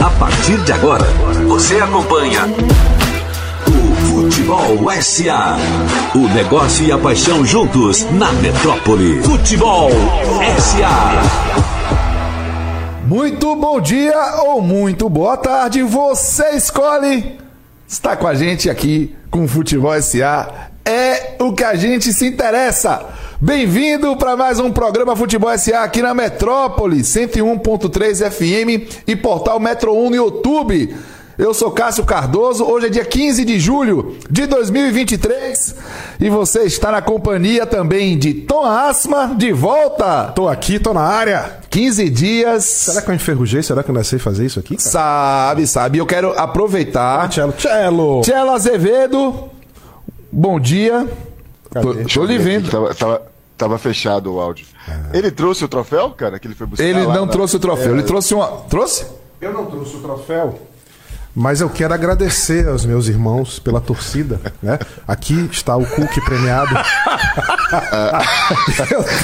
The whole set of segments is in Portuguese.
A partir de agora, você acompanha o Futebol SA. O negócio e a paixão juntos na metrópole. Futebol SA. Muito bom dia ou muito boa tarde, você escolhe. Está com a gente aqui com o Futebol SA. É o que a gente se interessa. Bem-vindo para mais um programa Futebol SA aqui na Metrópole, 101.3 FM e portal Metro 1 no YouTube. Eu sou Cássio Cardoso, hoje é dia 15 de julho de 2023 e você está na companhia também de Tom Asma, de volta. Tô aqui, tô na área. 15 dias. Será que eu enferrujei? Será que eu não sei fazer isso aqui? Cara? Sabe, sabe. Eu quero aproveitar. Ah, Tchelo. Tchelo! Tchelo Azevedo, bom dia. Tô, tô lhe vendo. Tava, tava, tava fechado o áudio. Ele trouxe o troféu, cara, que ele foi buscar Ele lá não na- trouxe o troféu, ele trouxe uma. Trouxe? Eu não trouxe o troféu. Mas eu quero agradecer aos meus irmãos pela torcida, né? Aqui está o Cook premiado.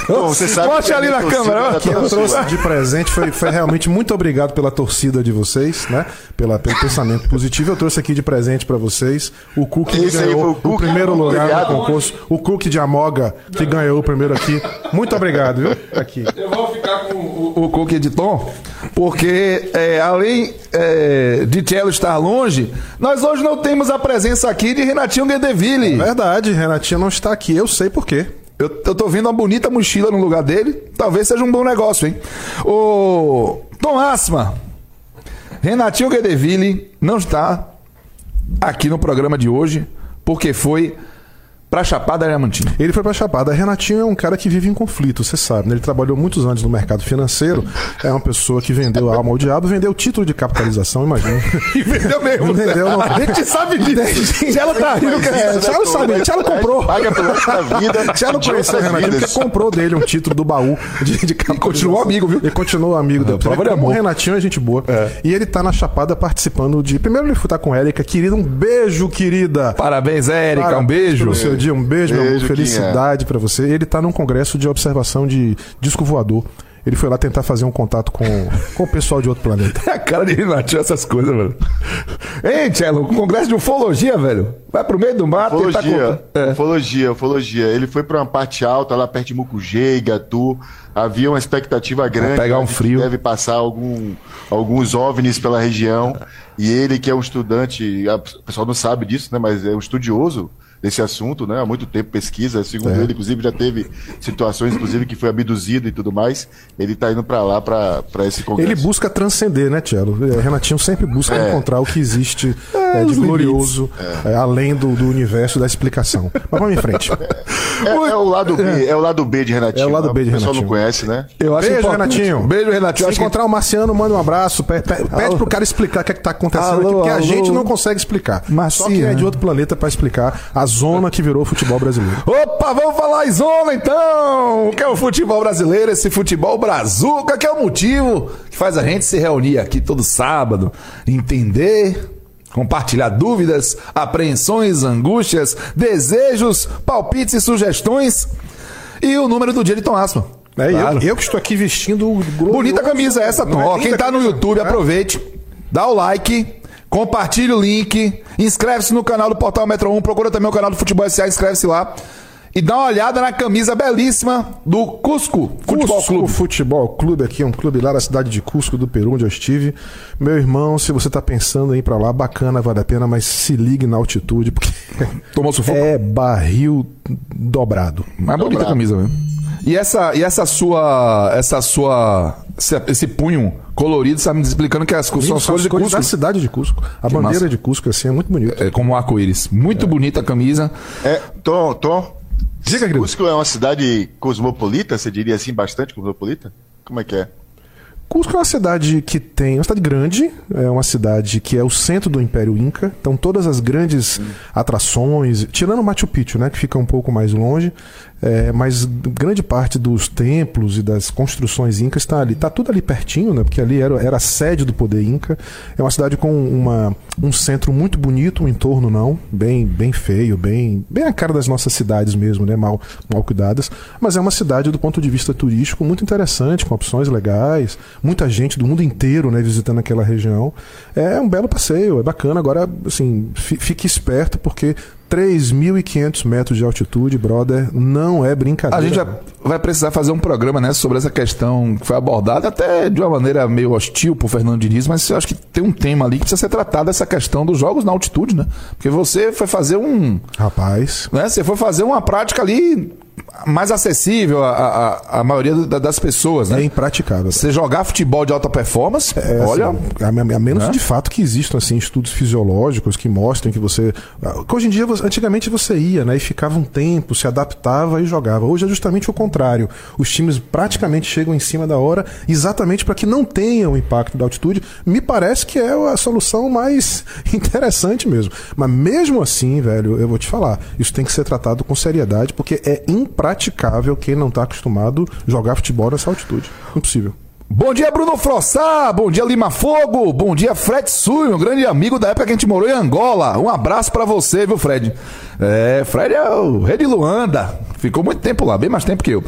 Bom, você sabe a ali na câmera, que eu trouxe de presente foi, foi realmente muito obrigado pela torcida de vocês, né? Pela, pelo pensamento positivo. Eu trouxe aqui de presente pra vocês o Cook que ganhou o o, primeiro o lugar premiado. no concurso. O Cook de Amoga que ganhou o primeiro aqui. Muito obrigado, viu? Aqui. Eu vou ficar com o, o Cook de Tom, porque é, além é, de Tchelo estar longe, nós hoje não temos a presença aqui de Renatinho Guedeville. Verdade, Renatinha não está aqui. Eu sei por quê. Eu, eu tô vendo uma bonita mochila no lugar dele. Talvez seja um bom negócio, hein? O Tom Asma, Renatinho Guedeville não está aqui no programa de hoje porque foi pra Chapada Diamantina. Ele foi pra Chapada. Renatinho é um cara que vive em conflito, você sabe. né? Ele trabalhou muitos anos no mercado financeiro. É uma pessoa que vendeu a alma ao diabo, vendeu o título de capitalização, imagina. E vendeu mesmo. Vendeu, não. A gente sabe disso. Tchelo tá rindo, É. Tchelo sabe, Tchelo comprou. Paga pelo resto da vida. De conheceu o Renatinho porque comprou dele um título do baú de, de capitalização. continuou amigo, viu? E continuou amigo depois. prova de amor. O Renatinho é gente boa. E ele tá na Chapada participando de. Primeiro ele foi estar com a Érica. Querida, um beijo, querida. Parabéns, Érica. Um beijo. Seu dia, um beijo, meu amor. Beijo, Felicidade pra você. Ele tá num congresso de observação de disco voador. Ele foi lá tentar fazer um contato com, com o pessoal de outro planeta. A cara de Renatinho, essas coisas, velho. Hein, Tchelo? Um congresso de ufologia, velho. Vai pro meio do mato tentar Ufologia. É. ufologia, ufologia. Ele foi pra uma parte alta, lá perto de Mucugê, Igatu. Havia uma expectativa grande. pegar um frio. Deve passar algum, alguns OVNIs pela região. E ele, que é um estudante, a- o pessoal não sabe disso, né? Mas é um estudioso desse assunto, né? Há muito tempo pesquisa. Segundo É. ele, inclusive, já teve situações, inclusive, que foi abduzido e tudo mais. Ele tá indo pra lá, pra, pra esse congresso. Ele busca transcender, né, Tielo? É, Renatinho sempre busca É. encontrar o que existe é, de os glorioso, é, além do, do universo da explicação. Mas vamos em frente. É, é o lado B, é o lado B de Renatinho. É o lado B de O pessoal não Renatinho. conhece, né? Eu acho Beijo, importante. Renatinho. Beijo, Renatinho. Se que- encontrar o Marciano, manda um abraço. Pede, pede, pro cara explicar o que é que tá acontecendo Alô, aqui, porque a alô. gente não consegue explicar. Só quem é Marciano. de outro planeta pra explicar a zona que virou o futebol brasileiro. Opa, vamos falar em zona então! Que é o futebol brasileiro, esse futebol brazuca, que é o motivo que faz a gente se reunir aqui todo sábado, entender, compartilhar dúvidas, apreensões, angústias, desejos, palpites e sugestões. E o número do dia de Tom Asma. É, Claro. eu, eu que estou aqui vestindo o Bonita camisa essa, Tom. Não é quem tá no? YouTube, É. aproveite, dá o like, compartilha o link, inscreve-se no canal do Portal Metro 1, procura também o canal do Futebol SA, inscreve-se lá. E dá uma olhada na camisa belíssima do Cusco Futebol Cusco Clube. Futebol Clube aqui, um clube lá da cidade de Cusco, do Peru, onde eu estive. Meu irmão, se você tá pensando em ir pra lá, bacana, vale a pena, mas se ligue na altitude, porque Tomou sufoco? é barril dobrado. Mas bonita a camisa mesmo. E essa, e essa sua. Essa sua. Esse punho colorido, está me explicando que as, são São as cores de cores da Cusco. cidade de Cusco. A Que bandeira massa. de Cusco, assim, é muito bonito. É como um arco-íris. Muito bonita a camisa. É, Tom, Tom. Diga, querido. Cusco é uma cidade cosmopolita, você diria assim, bastante cosmopolita? Como é que é? Cusco é uma cidade que tem. É uma cidade grande, é uma cidade que é o centro do Império Inca. Então, todas as grandes atrações, tirando Machu Picchu, né, que fica um pouco mais longe, é, mas grande parte dos templos e das construções incas está ali. Está tudo ali pertinho, né, porque ali era, era a sede do poder inca. É uma cidade com uma, um centro muito bonito, um entorno não, bem, bem feio, bem, bem a cara das nossas cidades mesmo, né, mal, mal cuidadas. Mas é uma cidade do ponto de vista turístico muito interessante, com opções legais muita gente do mundo inteiro, né, visitando aquela região. É um belo passeio, é bacana. Agora, assim, fique esperto porque 3.500 metros de altitude, brother, não é brincadeira. A gente vai, vai, precisar fazer um programa né, sobre essa questão que foi abordada até de uma maneira meio hostil por Fernando Diniz, mas eu acho que tem um tema ali que precisa ser tratado, essa questão dos jogos na altitude, né? Porque você foi fazer um... Rapaz... Né, você foi fazer uma prática ali mais acessível à, maioria das pessoas, né? É impraticável. Você jogar futebol de alta performance, é, olha. Assim, a, a, menos né? de fato que existam assim, estudos fisiológicos que mostrem que você. Ah, que hoje em dia, antigamente você ia, né? E ficava um tempo, se adaptava e jogava. Hoje é justamente o contrário. Os times praticamente chegam em cima da hora, exatamente para que não tenha o impacto da altitude. Me parece que é a solução mais interessante mesmo. Mas mesmo assim, velho, eu vou te falar, isso tem que ser tratado com seriedade, porque é impraticável impraticável quem não está acostumado jogar futebol nessa altitude. Impossível. Bom dia, Bruno Frossá. Bom dia, Lima Fogo. Bom dia, Fred Sui, um grande amigo da época que a gente morou em Angola. Um abraço para você, viu, Fred? É, Fred é o rei de Luanda. Ficou muito tempo lá, bem mais tempo que eu.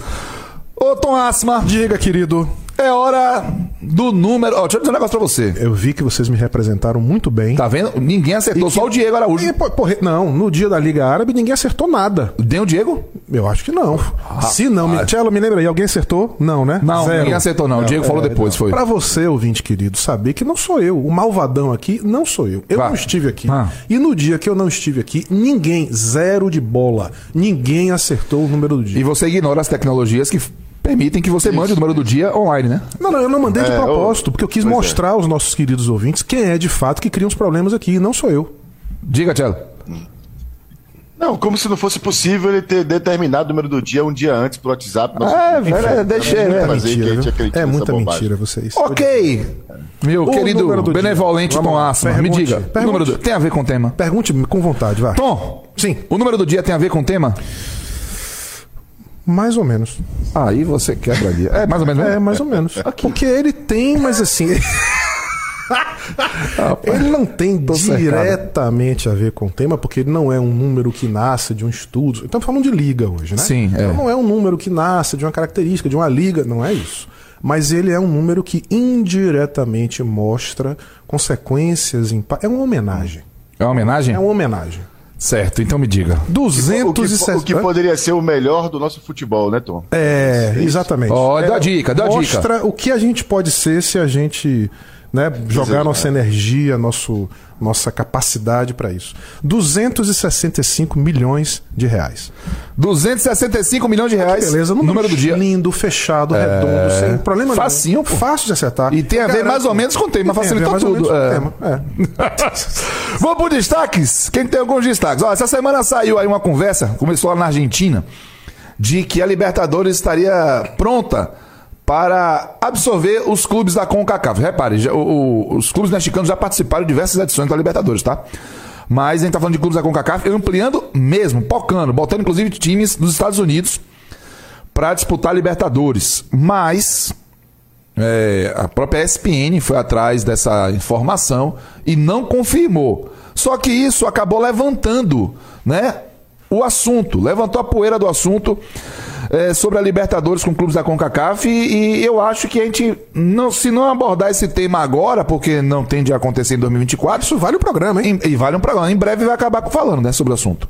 Ô, Tom Asma. Diga, querido. É hora do número. Ó, deixa eu dizer um negócio pra você. Eu vi que vocês me representaram muito bem. Tá vendo? Ninguém acertou, que... só o Diego Araújo. E, porra, não, no dia da Liga Árabe ninguém acertou nada. Deu o Diego? Eu acho que não. Ah, Se não, ah, Michelo, me lembra aí, alguém acertou? Não, né? Não, Zero. ninguém acertou, não. O Diego é, falou depois, não. foi. Pra você, ouvinte querido, saber que não sou eu. O malvadão aqui não sou eu. Eu não estive aqui. Ah. E no dia que eu não estive aqui, ninguém, zero de bola. Ninguém acertou o número do dia. E você ignora as tecnologias que permitem que você Isso. mande o número do dia online, né? Não, não, eu não mandei de é, propósito, porque eu quis mostrar é. aos nossos queridos ouvintes quem é de fato que cria os problemas aqui, não sou eu. Diga, Tchelo. Não, como se não fosse possível ele ter determinado o número do dia um dia antes pro WhatsApp. É, velho, é, deixa é, é, mentira, é muita mentira vocês. Ok. Meu o querido benevolente Tom Assma, me diga. O número do... Tem a ver com o tema? Pergunte com vontade, vai. Tom, sim. O número do dia tem a ver com o tema? Mais ou menos. Aí você quebra ali. É, mais ou menos. É, mais ou menos. Aqui. Porque ele tem, mas assim. ele não tem diretamente cercado. a ver com o tema, porque ele não é um número que nasce de um estudo. Estamos falando de liga hoje, né? Sim. Então é. não é um número que nasce de uma característica, de uma liga, não é isso. Mas ele é um número que indiretamente mostra consequências. É uma homenagem. É uma homenagem? É uma homenagem. Certo, então me diga. 260. O que, o que poderia ser o melhor do nosso futebol, né, Tom? É, exatamente. Ó, oh, dá é, dica, dá mostra dica. Mostra o que a gente pode ser se a gente né, jogar nossa energia, nosso, nossa capacidade para isso. 265 milhões de reais. 265 milhões de reais. Que beleza, número, número do dia. Lindo, fechado, é... redondo, sem problema Facinho, nenhum. Fácil de acertar. E tem a ver mais ou menos com o tema, facilitou tudo. É. Tema. É. Vamos por destaques? Quem tem alguns destaques? Ó, essa semana saiu aí uma conversa, começou lá na Argentina, de que a Libertadores estaria pronta para absorver os clubes da CONCACAF. Repare, já, o, os clubes mexicanos já participaram de diversas edições da Libertadores, tá? Mas a gente tá falando de clubes da CONCACAF ampliando mesmo, pocando, botando inclusive times dos Estados Unidos para disputar Libertadores. Mas é, a própria ESPN foi atrás dessa informação e não confirmou. Só que isso acabou levantando, né? O assunto, levantou a poeira do assunto é, sobre a Libertadores com clubes da CONCACAF e, e, eu acho que a gente, não, se não abordar esse tema agora, porque não tem de acontecer em 2024, isso vale o programa, hein? E, e vale um programa. Em breve vai acabar falando né, sobre o assunto.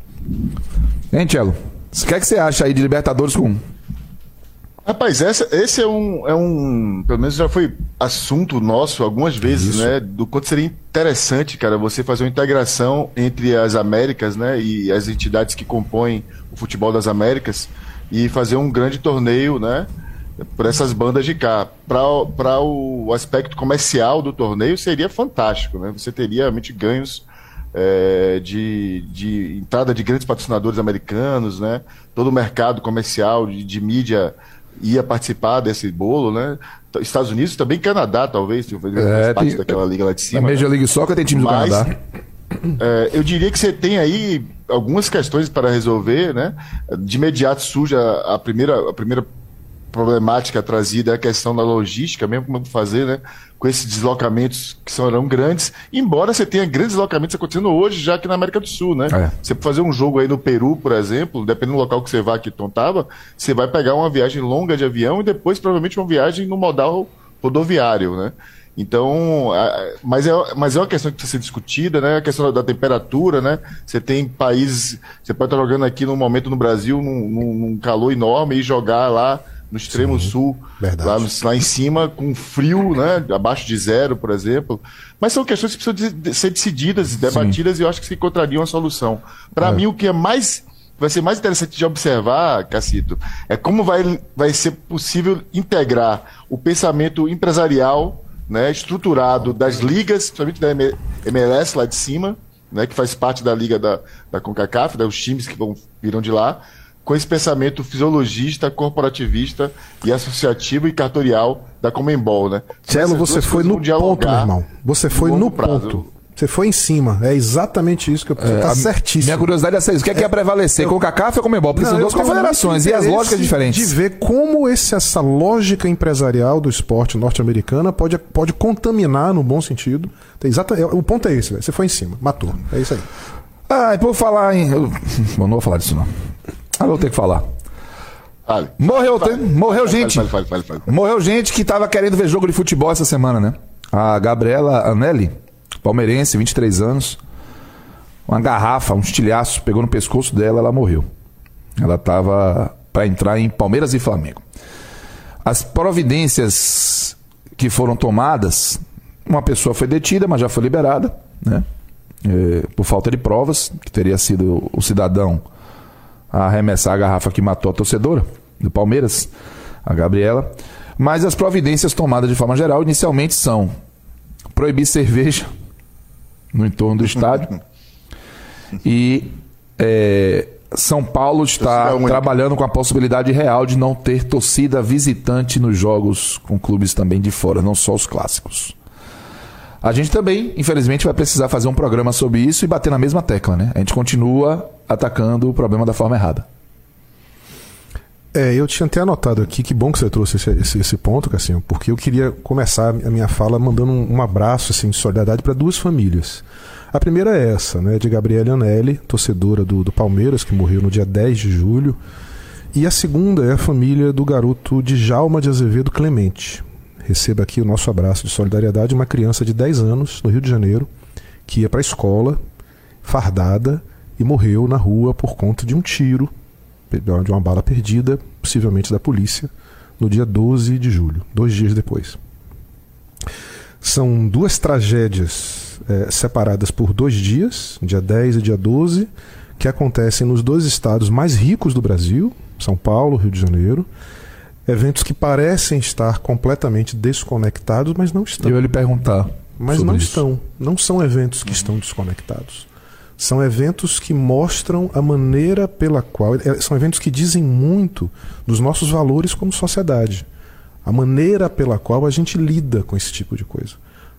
Hein, Tchelo? O que, é que você acha aí de Libertadores com Rapaz, essa, esse é um, é um. Pelo menos já foi assunto nosso algumas vezes, Isso. né? Do quanto seria interessante, cara, você fazer uma integração entre as Américas, né? E as entidades que compõem o futebol das Américas e fazer um grande torneio, né? Por essas bandas de cá. Para o aspecto comercial do torneio seria fantástico, né? Você teria realmente ganhos é, de, de entrada de grandes patrocinadores americanos, né? Todo o mercado comercial de, de mídia ia participar desse bolo, né? Estados Unidos, também Canadá, talvez, é, parte tem, daquela liga lá de cima. A Major né? League Soccer tem time do Mas, Canadá. É, eu diria que você tem aí algumas questões para resolver, né? De imediato surge a, a primeira, a primeira problemática trazida é a questão da logística, mesmo como fazer, né? Com esses deslocamentos que serão grandes, embora você tenha grandes deslocamentos acontecendo hoje, já aqui na América do Sul, né? É. Você fazer um jogo aí no Peru, por exemplo, dependendo do local que você vai, que Tom tava, você vai pegar uma viagem longa de avião e depois provavelmente uma viagem no modal rodoviário, né? Então, mas é, mas é uma questão que precisa ser discutida, né? A questão da temperatura, né? Você tem países, você pode estar jogando aqui num momento no Brasil, num, num calor enorme e jogar lá no extremo Sim, sul, lá, lá, em cima, com frio, né? Abaixo de zero, por exemplo. Mas são questões que precisam de, de ser decididas, debatidas, Sim. e eu acho que se encontraria uma solução. Para é. mim, o que é mais vai ser mais interessante de observar, Cacito, é como vai, vai ser possível integrar o pensamento empresarial, né, estruturado das ligas, principalmente da MLS lá de cima, né, que faz parte da liga da, da CONCACAF, né, os times que vão, virão de lá, com esse pensamento fisiologista, corporativista e associativo e cartorial da Comembol, né? Tchelo, você foi no ponto, meu irmão. Você foi no prazo. ponto. Você foi em cima. É exatamente isso que eu é, tá certíssimo. Minha curiosidade é essa. O que é que ia prevalecer? Eu, com o CACAF ou com o? Porque são duas confederações e as lógicas diferentes. De ver como esse, essa lógica empresarial do esporte norte-americana pode, pode contaminar no bom sentido. Exata, é, o ponto é esse, Você foi em cima. Matou. É isso aí. Ah, e por falar em. Eu... Bom, não vou falar disso, não. Ah, vou ter que falar. Vale. Morreu, vale. Tem... morreu vale, gente. Morreu gente que tava querendo ver jogo de futebol essa semana, né? A Gabriela Anelli palmeirense, 23 anos. Uma garrafa, um estilhaço pegou no pescoço dela, ela morreu. Ela estava para entrar em Palmeiras e Flamengo. As providências que foram tomadas, uma pessoa foi detida, mas já foi liberada, né? É, por falta de provas, que teria sido o cidadão a arremessar a garrafa que matou a torcedora do Palmeiras, a Gabriela. Mas as providências tomadas de forma geral inicialmente são proibir cerveja no entorno do estádio. e é, São Paulo está trabalhando com a possibilidade real de não ter torcida visitante nos jogos com clubes também de fora, não só os clássicos. A gente também, infelizmente, vai precisar fazer um programa sobre isso e bater na mesma tecla, né? A gente continua atacando o problema da forma errada. É, eu tinha até anotado aqui, que bom que você trouxe esse, esse, esse ponto, Cassinho, porque eu queria começar a minha fala mandando um, um abraço assim, de solidariedade para duas famílias. A primeira é essa, né, de Gabriela Anelli, torcedora do, do Palmeiras, que morreu no dia 10 de julho. E a segunda é a família do garoto Djalma de Azevedo Clemente. Receba aqui o nosso abraço de solidariedade, uma criança de 10 anos, no Rio de Janeiro, que ia para a escola, fardada, e morreu na rua por conta de um tiro de uma bala perdida, possivelmente da polícia, no dia 12 de julho, dois dias depois. São duas tragédias é, separadas por dois dias, dia 10 e dia 12, que acontecem nos dois estados mais ricos do Brasil, São Paulo, Rio de Janeiro. Eventos que parecem estar completamente desconectados, mas não estão. Eu ia lhe perguntar. Mas não isso. estão. Não são eventos que estão desconectados. São eventos que mostram a maneira pela qual. É, são eventos que dizem muito dos nossos valores como sociedade. A maneira pela qual a gente lida com esse tipo de coisa.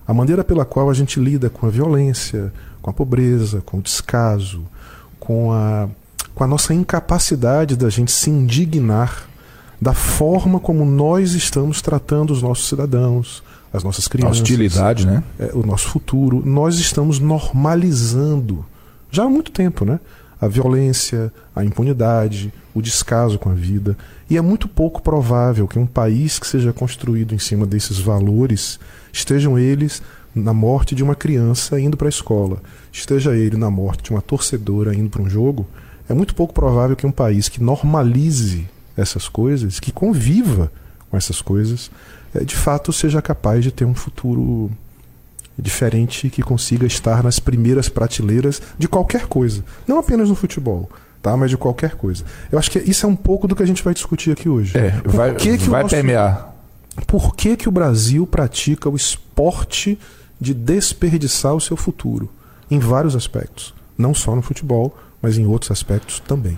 A maneira pela qual a gente lida com a violência, com a pobreza, com o descaso, com a, com a nossa incapacidade da gente se indignar da forma como nós estamos tratando os nossos cidadãos, as nossas crianças. A hostilidade, né? É, o nosso futuro. Nós estamos normalizando já há muito tempo, né? A violência, a impunidade, o descaso com a vida. E é muito pouco provável que um país que seja construído em cima desses valores estejam eles na morte de uma criança indo para a escola, esteja ele na morte de uma torcedora indo para um jogo. É muito pouco provável que um país que normalize essas coisas, que conviva com essas coisas, é, de fato seja capaz de ter um futuro diferente que consiga estar nas primeiras prateleiras de qualquer coisa. Não apenas no futebol, tá? mas de qualquer coisa. Eu acho que isso é um pouco do que a gente vai discutir aqui hoje. É, Por vai, que que vai nosso... permear. Por que, que o Brasil pratica o esporte de desperdiçar o seu futuro? Em vários aspectos. Não só no futebol, mas em outros aspectos também.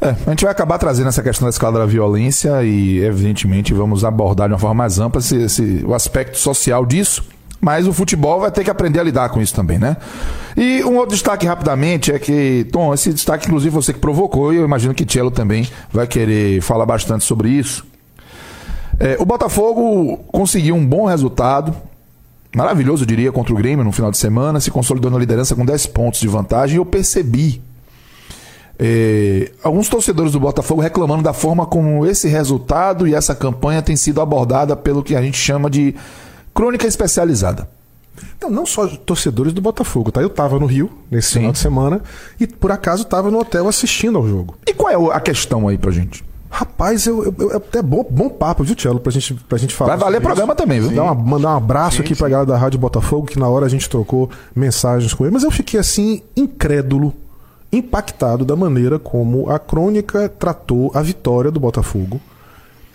É, a gente vai acabar trazendo essa questão da escala da violência e, evidentemente, vamos abordar de uma forma mais ampla esse, esse, o aspecto social disso mas o futebol vai ter que aprender a lidar com isso também, né? E um outro destaque rapidamente é que, Tom, esse destaque, inclusive, você que provocou, e eu imagino que Tchelo também vai querer falar bastante sobre isso. É, o Botafogo conseguiu um bom resultado, maravilhoso, eu diria, contra o Grêmio no final de semana, se consolidou na liderança com 10 pontos de vantagem. E eu percebi eh, alguns torcedores do Botafogo reclamando da forma como esse resultado e essa campanha tem sido abordada pelo que a gente chama de crônica especializada. Não, não só torcedores do Botafogo, tá? Eu tava no Rio nesse Sim. final de semana e por acaso tava no hotel assistindo ao jogo. E qual é a questão aí pra gente? Rapaz, eu, eu, eu até bom, bom papo, viu, Tchelo, pra gente, pra gente falar. Vai valer programa também, viu? Dar uma, mandar um abraço sim, aqui sim. pra galera da Rádio Botafogo, que na hora a gente trocou mensagens com ele, mas eu fiquei assim, incrédulo, impactado da maneira como a crônica tratou a vitória do Botafogo.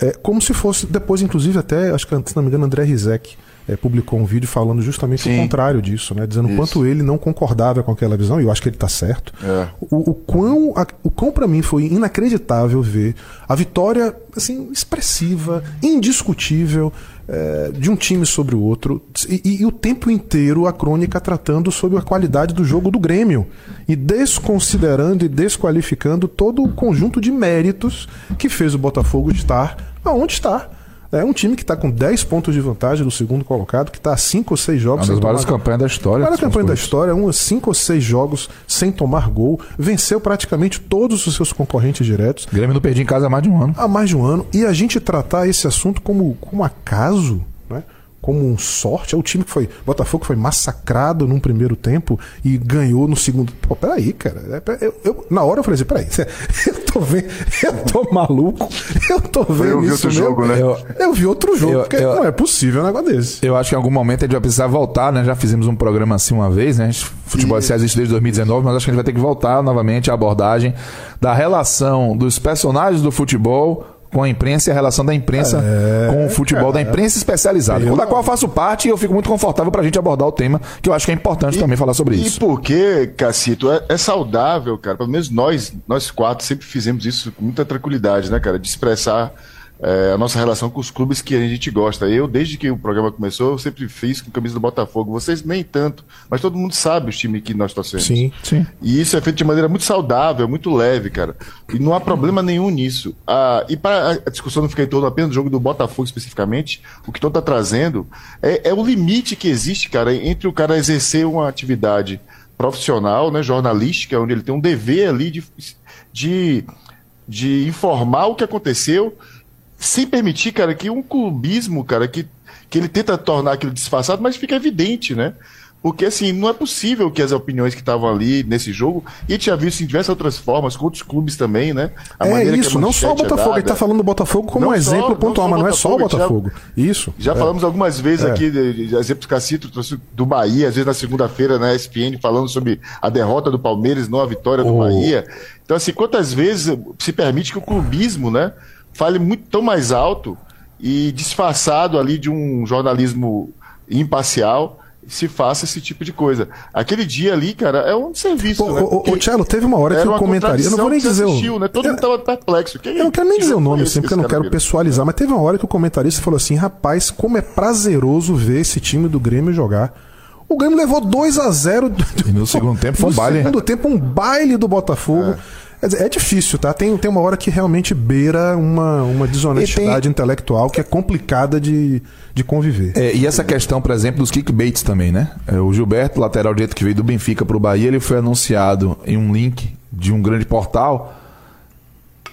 É, como se fosse, depois, inclusive, até, acho que se não me engano, André Rizek é, publicou um vídeo falando justamente Sim. o contrário disso, né? Dizendo o quanto ele não concordava com aquela visão, e eu acho que ele está certo. É. O, o quão, a, o quão para mim foi inacreditável ver a vitória assim, expressiva, indiscutível, é, de um time sobre o outro, e, e, e, o tempo inteiro a crônica tratando sobre a qualidade do jogo do Grêmio, e desconsiderando e desqualificando todo o conjunto de méritos que fez o Botafogo estar aonde está. É um time que está com 10 pontos de vantagem do segundo colocado, que está a 5 ou 6 jogos. Uma das maiores campanhas da história. Maior campanha da história, uns 5 ou 6 jogos sem tomar gol. Venceu praticamente todos os seus concorrentes diretos. O Grêmio não perdia em casa há mais de um ano. Há mais de um ano. E a gente tratar esse assunto como, como acaso, né? Como um sorte. É o time que foi. Botafogo foi massacrado num primeiro tempo e ganhou no segundo. Pô, peraí, cara. É, eu, eu, na hora eu falei assim: peraí, eu tô vendo. Eu tô maluco. Eu tô vendo eu vi isso. Outro jogo, né? Eu, eu, vi outro jogo. Eu, porque não é possível um negócio desse. Eu acho que em algum momento a gente vai precisar voltar, né? Já fizemos um programa assim uma vez, né? Futebol e... existe desde 2019, mas acho que a gente vai ter que voltar novamente à abordagem da relação dos personagens do futebol com a imprensa e a relação da imprensa é, com o futebol, cara. da imprensa especializada, eu... da qual eu faço parte e eu fico muito confortável para a gente abordar o tema, que eu acho que é importante e, também falar sobre e isso. E porque, Cacito, é, é, saudável, cara, pelo menos nós, nós quatro sempre fizemos isso com muita tranquilidade, né, cara, de expressar é, a nossa relação com os clubes que a gente gosta. Eu, desde que o programa começou, eu sempre fiz com camisa do Botafogo. Vocês nem tanto, mas todo mundo sabe os times que nós torcemos. Sim, sim. E isso é feito de maneira muito saudável, muito leve, cara. E não há problema nenhum nisso. Ah, e para a discussão não ficar em torno apenas do jogo do Botafogo especificamente, o que todo está trazendo é, é o limite que existe, cara, entre o cara exercer uma atividade profissional, né, jornalística, onde ele tem um dever ali de, de, de informar o que aconteceu sem permitir, cara, que um clubismo, cara, que, que ele tenta tornar aquilo disfarçado, mas fica evidente, né? Porque, assim, não é possível que as opiniões que estavam ali nesse jogo, e a gente já viu isso em diversas outras formas, com outros clubes também, né? A é isso, não só o Botafogo. É ele tá falando do Botafogo como não um exemplo só, pontual, mas não é só o Botafogo. Já, isso. Já é. falamos algumas vezes é. aqui, de, de exemplos Cacito do Bahia, às vezes na segunda-feira na ESPN, falando sobre a derrota do Palmeiras, não a vitória do oh. Bahia. Então, assim, quantas vezes se permite que o clubismo, né? Fale muito tão mais alto e disfarçado ali de um jornalismo imparcial se faça esse tipo de coisa. Aquele dia ali, cara, é um serviço. Ô, né? ô, Tchelo, teve uma hora que o comentarista. Eu não vou nem dizer assistiu, o. Né? Todo mundo tava perplexo. Quem eu não quero nem dizer o nome, assim, porque eu não quero pessoalizar, mas teve uma hora que o comentarista falou assim: rapaz, como é prazeroso ver esse time do Grêmio jogar. O Grêmio levou 2 a 0 E no segundo tempo foi um baile. No segundo tempo, um baile do Botafogo. É. É difícil, tá? Tem, tem uma hora que realmente beira uma, uma desonestidade tem... intelectual que é complicada de, de conviver. É, e essa questão, por exemplo, dos kickbaits também, né? É, o Gilberto, lateral direito que veio do Benfica para o Bahia, ele foi anunciado em um link de um grande portal,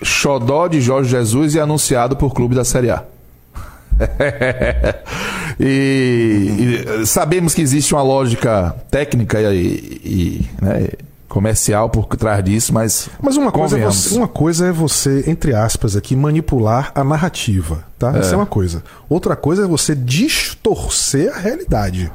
xodó de Jorge Jesus e anunciado por clube da Série A. e, e, sabemos que existe uma lógica técnica e, e né, comercial por trás disso, mas. Mas uma coisa, é você, uma coisa é você, entre aspas, aqui, manipular a narrativa. Tá? É. Isso é uma coisa. Outra coisa é você distorcer a realidade.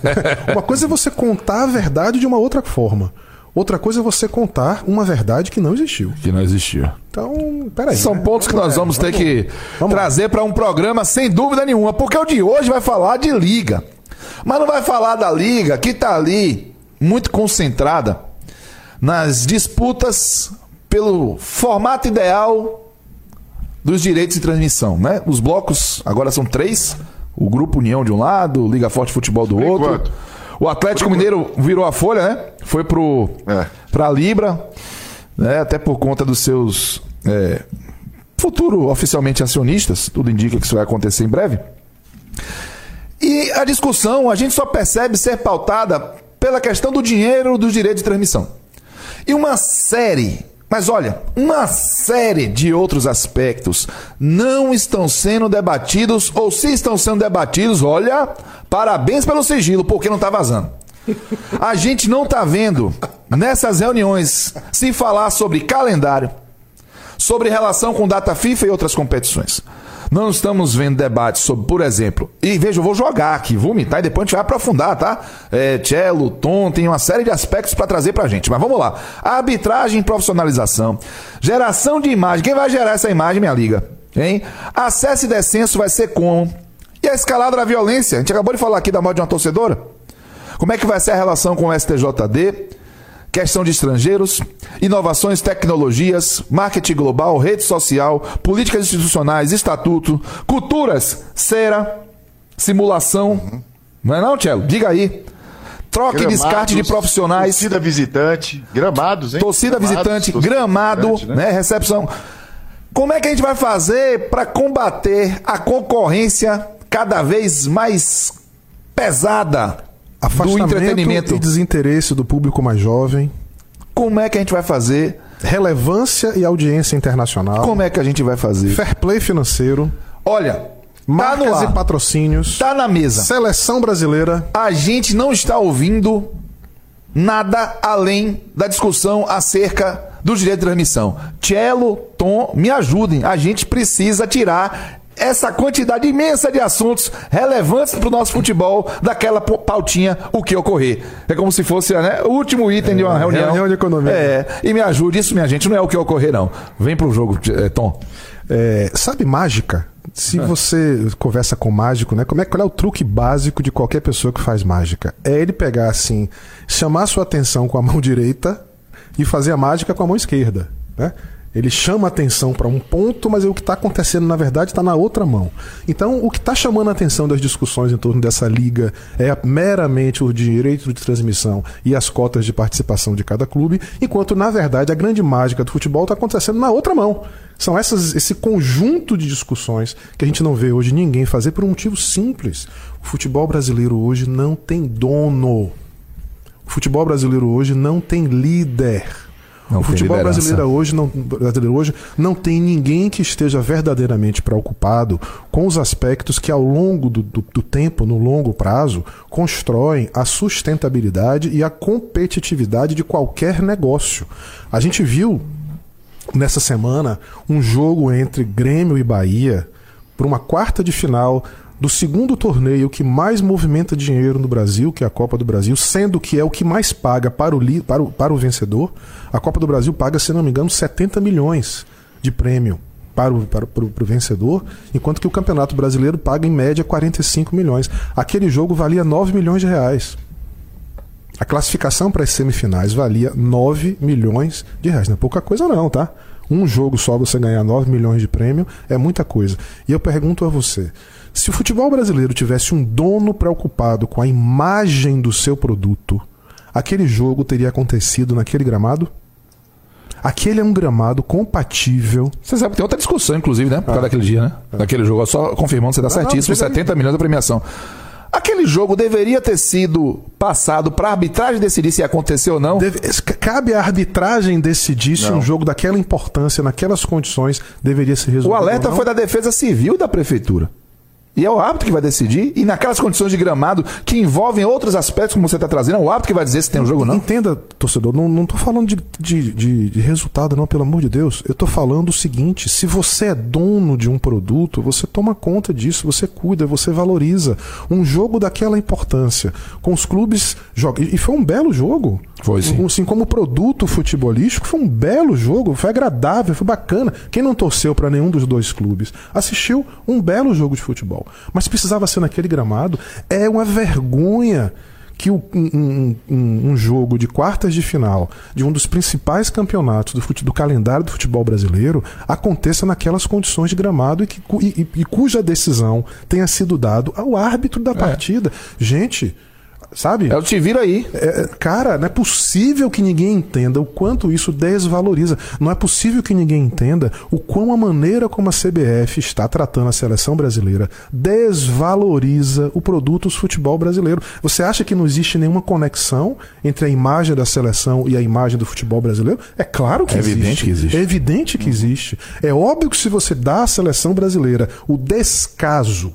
uma coisa é você contar a verdade de uma outra forma. Outra coisa é você contar uma verdade que não existiu. Que não existiu. Então, peraí. São né? pontos que nós vamos ter vamos, que vamos trazer para um programa sem dúvida nenhuma, porque o de hoje vai falar de liga. Mas não vai falar da liga que está ali muito concentrada nas disputas pelo formato ideal dos direitos de transmissão, né? Os blocos agora são três: o Grupo União de um lado, o Liga Forte Futebol do outro. Enquanto. O Atlético Mineiro virou a folha, né? Foi pro é. para Libra, né? Até por conta dos seus é, futuro oficialmente acionistas. Tudo indica que isso vai acontecer em breve. E a discussão a gente só percebe ser pautada pela questão do dinheiro dos direitos de transmissão. E uma série, Mas olha, uma série de outros aspectos não estão sendo debatidos, ou se estão sendo debatidos, olha, parabéns pelo sigilo, porque não está vazando. A gente não está vendo nessas reuniões se falar sobre calendário, sobre relação com data FIFA e outras competições. Não estamos vendo debates sobre, por exemplo, e veja, eu vou jogar aqui, vomitar e depois a gente vai aprofundar, tá? É, cello, tom, tem uma série de aspectos para trazer pra gente. Mas vamos lá. Arbitragem profissionalização. Geração de imagem. Quem vai gerar essa imagem, minha liga? Hein? Acesso e descenso vai ser como? E a escalada da violência? A gente acabou de falar aqui da morte de uma torcedora. Como é que vai ser a relação com o STJD? Questão de estrangeiros, inovações, tecnologias, marketing global, rede social, políticas institucionais, estatuto, culturas, cera, simulação. Uhum. Não é não, Tchelo? Diga aí. Troca gramados, e descarte de profissionais. Torcida visitante, gramados, hein? Torcida gramados, visitante, torcida gramado, visitante, né? né? Recepção. Como é que a gente vai fazer para combater a concorrência cada vez mais pesada Afastamento do entretenimento e desinteresse do público mais jovem. Como é que a gente vai fazer? Relevância e audiência internacional. Como é que a gente vai fazer? Fair play financeiro. Olha, marcas tá e patrocínios. Tá na mesa. Seleção brasileira. A gente não está ouvindo nada além da discussão acerca do direito de transmissão. Cello, Tom, me ajudem. A gente precisa tirar essa quantidade imensa de assuntos relevantes para o nosso futebol daquela pautinha o que ocorrer. É como se fosse né, o último item é, de uma reunião. Reunião de economia. É, e me ajude, isso, minha gente, não é o que ocorrer, não. Vem para o jogo, é, Tom. É, sabe mágica? Se é. você conversa com mágico, né? Como é, qual é o truque básico de qualquer pessoa que faz mágica? É ele pegar assim, chamar sua atenção com a mão direita e fazer a mágica com a mão esquerda. Né? Ele chama atenção para um ponto, mas o que está acontecendo, na verdade, está na outra mão. Então, o que está chamando a atenção das discussões em torno dessa liga é meramente o direito de transmissão e as cotas de participação de cada clube, enquanto, na verdade, a grande mágica do futebol está acontecendo na outra mão. São essas, esse conjunto de discussões que a gente não vê hoje ninguém fazer por um motivo simples. O futebol brasileiro hoje não tem dono. O futebol brasileiro hoje não tem líder. Não o futebol brasileiro hoje, não, brasileiro hoje não tem ninguém que esteja verdadeiramente preocupado com os aspectos que, ao longo do, do, do tempo, no longo prazo, constroem a sustentabilidade e a competitividade de qualquer negócio. A gente viu nessa semana um jogo entre Grêmio e Bahia por uma quarta de final do segundo torneio que mais movimenta dinheiro no Brasil, que é a Copa do Brasil, sendo que é o que mais paga para o, para o, para o vencedor. A Copa do Brasil paga, se não me engano, 70 milhões de prêmio para o, para, para, o, para o vencedor, enquanto que o Campeonato Brasileiro paga em média 45 milhões. Aquele jogo valia 9 milhões de reais. A classificação para as semifinais valia 9 milhões de reais. Não é pouca coisa, não, tá? Um jogo só você ganhar 9 milhões de prêmio é muita coisa. E eu pergunto a você: se o futebol brasileiro tivesse um dono preocupado com a imagem do seu produto, aquele jogo teria acontecido naquele gramado? Aquele é um gramado compatível. Você sabe que tem outra discussão, inclusive, né? Por causa ah. daquele dia, né? É. Daquele jogo. Só confirmando, você está certíssimo. Não, 70 milhões da premiação. Aquele jogo deveria ter sido passado para a arbitragem decidir se ia acontecer ou não? Deve, cabe à arbitragem decidir se um jogo daquela importância, naquelas condições, deveria ser resolvido. O alerta foi da Defesa Civil da Prefeitura. E é o árbitro que vai decidir. E naquelas condições de gramado que envolvem outros aspectos, como você está trazendo, é o árbitro que vai dizer se tem um jogo ou não. Entenda, torcedor, não, não tô falando de, de, de, de resultado, não, pelo amor de Deus. Eu tô falando o seguinte: se você é dono de um produto, você toma conta disso, você cuida, você valoriza. Um jogo daquela importância, com os clubes jogam. E foi um belo jogo. Foi sim. Assim, como produto futebolístico, foi um belo jogo, foi agradável, foi bacana. Quem não torceu para nenhum dos dois clubes assistiu um belo jogo de futebol. Mas precisava ser naquele gramado. É uma vergonha que o, um, um, um, jogo de quartas de final de um dos principais campeonatos do, fute, do, calendário do futebol brasileiro aconteça naquelas condições de gramado e, que, e, e cuja decisão tenha sido dado ao árbitro da é. partida. Gente, Sabe? É o te vira aí. É, cara, não é possível que ninguém entenda o quanto isso desvaloriza. Não é possível que ninguém entenda o quão a maneira como a CBF está tratando a seleção brasileira desvaloriza o produto do futebol brasileiro. Você acha que não existe nenhuma conexão entre a imagem da seleção e a imagem do futebol brasileiro? É claro que É existe. evidente que existe. É evidente que existe. É óbvio que se você dá à seleção brasileira o descaso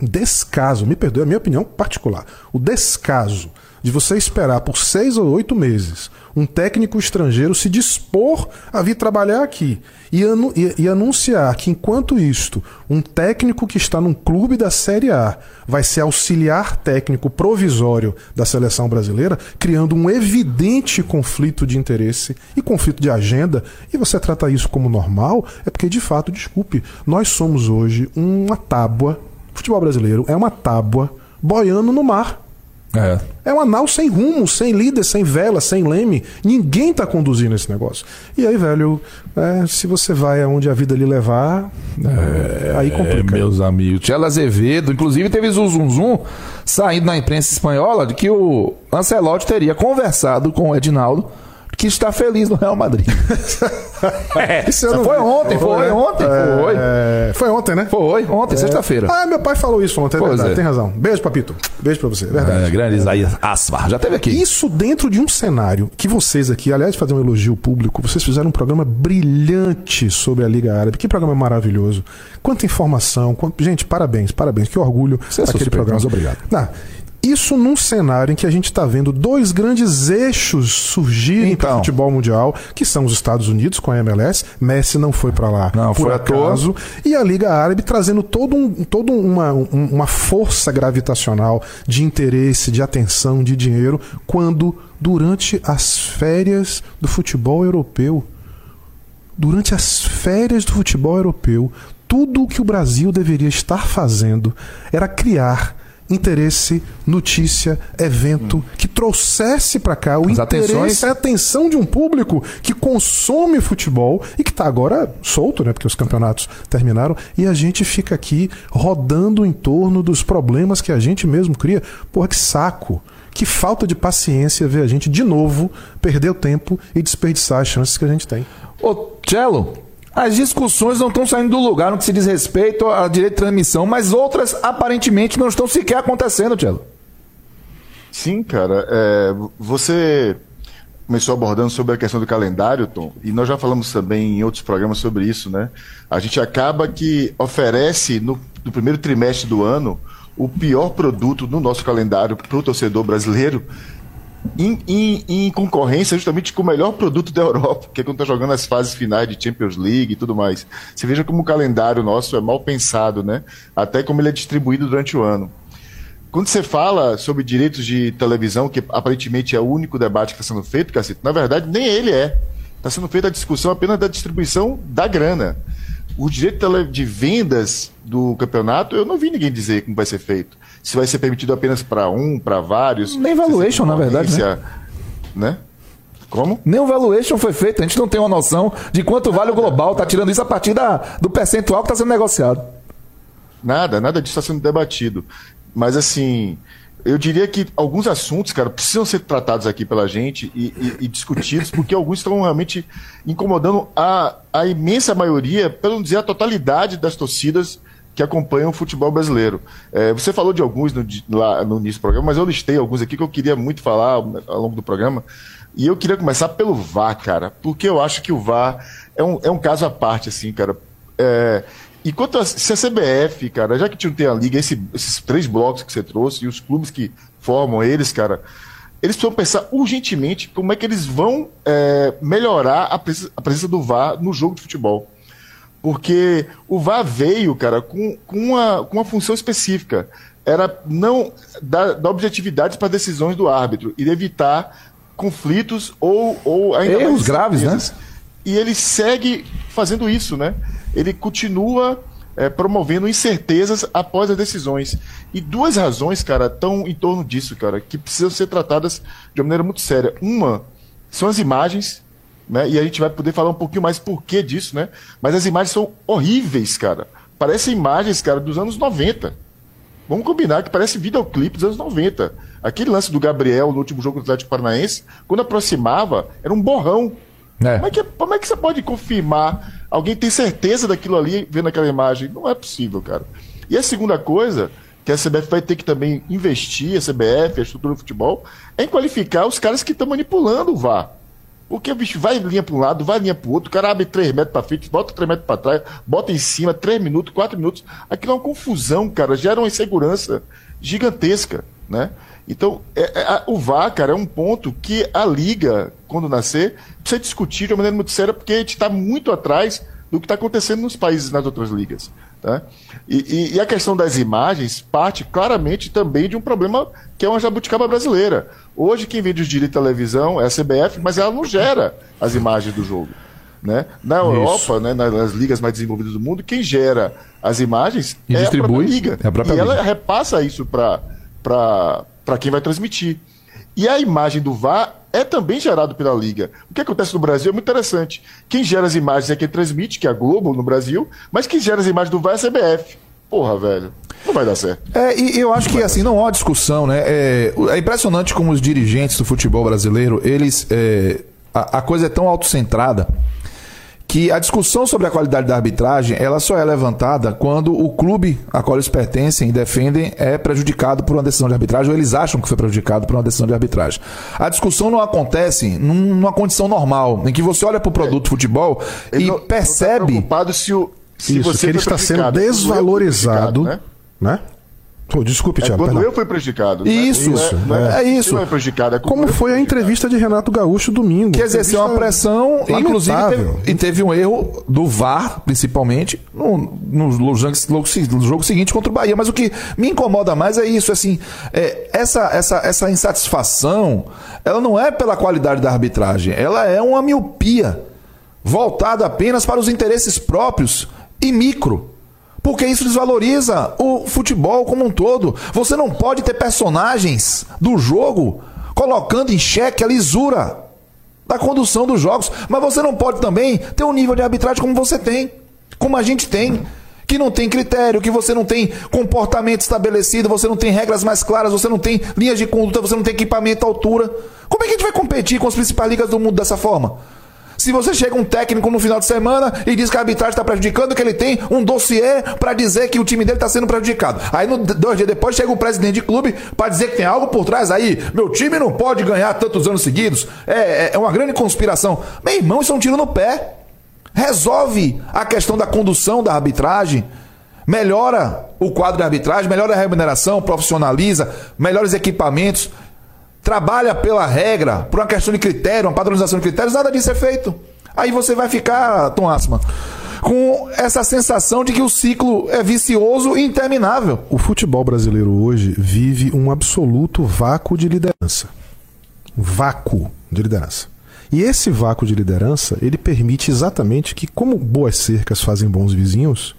descaso, me perdoe, a minha opinião particular, o descaso de você esperar por seis ou oito meses um técnico estrangeiro se dispor a vir trabalhar aqui e, anu e, e anunciar que, enquanto isto, um técnico que está num clube da Série A vai ser auxiliar técnico provisório da seleção brasileira, criando um evidente conflito de interesse e conflito de agenda, e você trata isso como normal, é porque, de fato, desculpe, nós somos hoje uma tábua futebol brasileiro é uma tábua boiando no mar. É. É uma nau sem rumo, sem líder, sem vela, sem leme. Ninguém tá conduzindo esse negócio. E aí, velho, é, se você vai aonde a vida lhe levar, é, aí complica. meus amigos. Tchela Azevedo, inclusive teve zum zum zum saindo na imprensa espanhola de que o Ancelotti teria conversado com o Edinaldo que está feliz no Real Madrid. é, Isso eu não foi vi. ontem, foi, né? ontem, foi. É, foi ontem, né? Foi, ontem, sexta-feira. Ah, meu pai falou isso ontem, é Pois verdade, é. tem razão. Beijo, papito. Beijo pra você, é verdade. É, grande Isaías Asfar. Já teve aqui. Isso dentro de um cenário que vocês aqui, aliás, de fazer um elogio público, vocês fizeram um programa brilhante sobre a Liga Árabe. Que programa maravilhoso. Quanta informação. quanto- Gente, parabéns, parabéns. Que orgulho Você é daquele suspeito, programa. mas obrigado. Não, isso num cenário em que a gente está vendo dois grandes eixos surgirem para o Então. futebol mundial, que são os Estados Unidos com a MLS. Messi não foi para lá Não, por foi acaso. E a Liga Árabe trazendo todo um, todo uma, um- uma força gravitacional de interesse, de atenção, de dinheiro, quando durante as férias do futebol europeu, durante as férias do futebol europeu, tudo o que o Brasil deveria estar fazendo era criar interesse, notícia, evento que trouxesse para cá o As interesse, atenções. a atenção de um público que consome futebol e que está agora solto, né, porque os campeonatos terminaram e a gente fica aqui rodando em torno dos problemas que a gente mesmo cria. Porra, que saco. Que falta de paciência ver a gente de novo perder o tempo e desperdiçar as chances que a gente tem. Ô, Cello, as discussões não estão saindo do lugar no que se diz respeito a direito de transmissão, mas outras aparentemente não estão sequer acontecendo, Cello. Sim, cara. é, você começou abordando sobre a questão do calendário, Tom, e nós já falamos também em outros programas sobre isso, né? A gente acaba que oferece no, no primeiro trimestre do ano o pior produto no nosso calendário para o torcedor brasileiro. Em, em- em concorrência justamente com o melhor produto da Europa, que é quando está jogando as fases finais de Champions League e tudo mais. Você veja como o calendário nosso é mal pensado, né? Até como ele é distribuído durante o ano. Quando você fala sobre direitos de televisão, que aparentemente é o único debate que está sendo feito, Cacete, na verdade nem ele é. Está sendo feita a discussão apenas da distribuição da grana. O direito de vendas do campeonato, eu não vi ninguém dizer como vai ser feito. Se vai ser permitido apenas para um, para vários. Nem valuation, na verdade, né? audiência, né? Como? Nem o valuation foi feito, a gente não tem uma noção de quanto vale o global, tá tirando isso a partir da, do percentual que está sendo negociado. Nada, nada disso está sendo debatido. Mas assim, eu diria que alguns assuntos, cara, precisam ser tratados aqui pela gente e, e- e discutidos, porque alguns estão realmente incomodando a, a imensa maioria, para não dizer a totalidade das torcidas que acompanham o futebol brasileiro. É, você falou de alguns no, lá no início do programa, mas eu listei alguns aqui que eu queria muito falar ao, ao longo do programa. E eu queria começar pelo VAR, cara, porque eu acho que o VAR é um, é um caso à parte, assim, cara. É, e quanto a, se a CBF, cara, já que não tem a liga, esse- esses três blocos que você trouxe e os clubes que formam eles, cara, eles precisam pensar urgentemente como é que eles vão é, melhorar a presença, a presença do VAR no jogo de futebol. Porque o VAR veio, cara, com, com, uma, com uma função específica. Era não dar, dar objetividade para decisões do árbitro e evitar conflitos ou, ou ainda Erros graves, né? E ele segue fazendo isso, né? Ele continua é, promovendo incertezas após as decisões. E duas razões, cara, estão em torno disso, cara, que precisam ser tratadas de uma maneira muito séria. Uma são as imagens, né? E a gente vai poder falar um pouquinho mais por que disso, né? Mas as imagens são horríveis, cara. Parecem imagens, cara, dos anos 90. Vamos combinar que parece videoclipe dos anos 90. Aquele lance do Gabriel no último jogo do Atlético Paranaense, quando aproximava, era um borrão. É. Como, é que, como é que você pode confirmar? Alguém tem certeza daquilo ali vendo aquela imagem? Não é possível, cara. E a segunda coisa, que a CBF vai ter que também investir, a CBF, a estrutura do futebol, é em qualificar os caras que estão manipulando o VAR. Porque bicho vai linha para um lado, vai linha para o outro, o cara abre 3 metros para frente, bota 3 metros para trás, bota em cima, 3 minutos, 4 minutos. Aquilo é uma confusão, cara, gera uma insegurança gigantesca, né? Então, é, é, o VAR, cara, é um ponto que a Liga, quando nascer, precisa discutir de uma maneira muito séria, porque a gente está muito atrás do que está acontecendo nos países nas outras ligas. Tá? E, e, e, a questão das imagens parte claramente também de um problema que é uma jabuticaba brasileira. Hoje, quem vende os direitos de televisão é a CBF, mas ela não gera as imagens do jogo. Né? Na Europa, né, nas ligas mais desenvolvidas do mundo, quem gera as imagens e é distribui, a própria liga. É a própria e liga. ela repassa isso para quem vai transmitir. E a imagem do VAR é também gerado pela Liga. O que acontece no Brasil é muito interessante. Quem gera as imagens é quem transmite, que é a Globo no Brasil, mas quem gera as imagens do VAR é a CBF. Porra, velho. Não vai dar certo. É, e eu acho que assim, não há discussão, né? É, é, impressionante como os dirigentes do futebol brasileiro, eles. É, a, a coisa é tão autocentrada que a discussão sobre a qualidade da arbitragem ela só é levantada quando o clube a qual eles pertencem e defendem é prejudicado por uma decisão de arbitragem ou eles acham que foi prejudicado por uma decisão de arbitragem. A discussão não acontece numa condição normal, em que você olha para o produto é. futebol e não, percebe. Não tá preocupado se, o, se Isso, você que ele está sendo desvalorizado, né? né? Pô, desculpe, é Thiago. Quando eu fui prejudicado. Né? Isso, não é, não é, é isso. Não é prejudicado, é Como foi a entrevista de Renato Gaúcho domingo? Que exerceu uma pressão, inclusive, teve, e teve um erro do VAR, principalmente, no, no, no, jogo, seguinte contra o Bahia. Mas o que me incomoda mais é isso, assim, é, essa, essa, essa insatisfação, ela não é pela qualidade da arbitragem, ela é uma miopia voltada apenas para os interesses próprios e micro. Porque isso desvaloriza o futebol como um todo. Você não pode ter personagens do jogo colocando em xeque a lisura da condução dos jogos. Mas você não pode também ter um nível de arbitragem como você tem, como a gente tem. Que não tem critério, que você não tem comportamento estabelecido, você não tem regras mais claras, você não tem linhas de conduta, você não tem equipamento à altura. Como é que a gente vai competir com as principais ligas do mundo dessa forma? Se você chega um técnico no final de semana e diz que a arbitragem está prejudicando, que ele tem um dossiê para dizer que o time dele está sendo prejudicado. Aí, no, dois dias depois, chega o presidente de clube para dizer que tem algo por trás aí. Meu time não pode ganhar tantos anos seguidos. É, é, é uma grande conspiração. Meu irmão, isso é um tiro no pé. Resolve a questão da condução da arbitragem melhora o quadro de arbitragem, melhora a remuneração, profissionaliza, melhores equipamentos trabalha pela regra, por uma questão de critério, uma padronização de critérios, nada disso é feito. Aí você vai ficar, Tom Asma, com essa sensação de que o ciclo é vicioso e interminável. O futebol brasileiro hoje vive um absoluto vácuo de liderança. Vácuo de liderança. E esse vácuo de liderança, ele permite exatamente que, como boas cercas fazem bons vizinhos,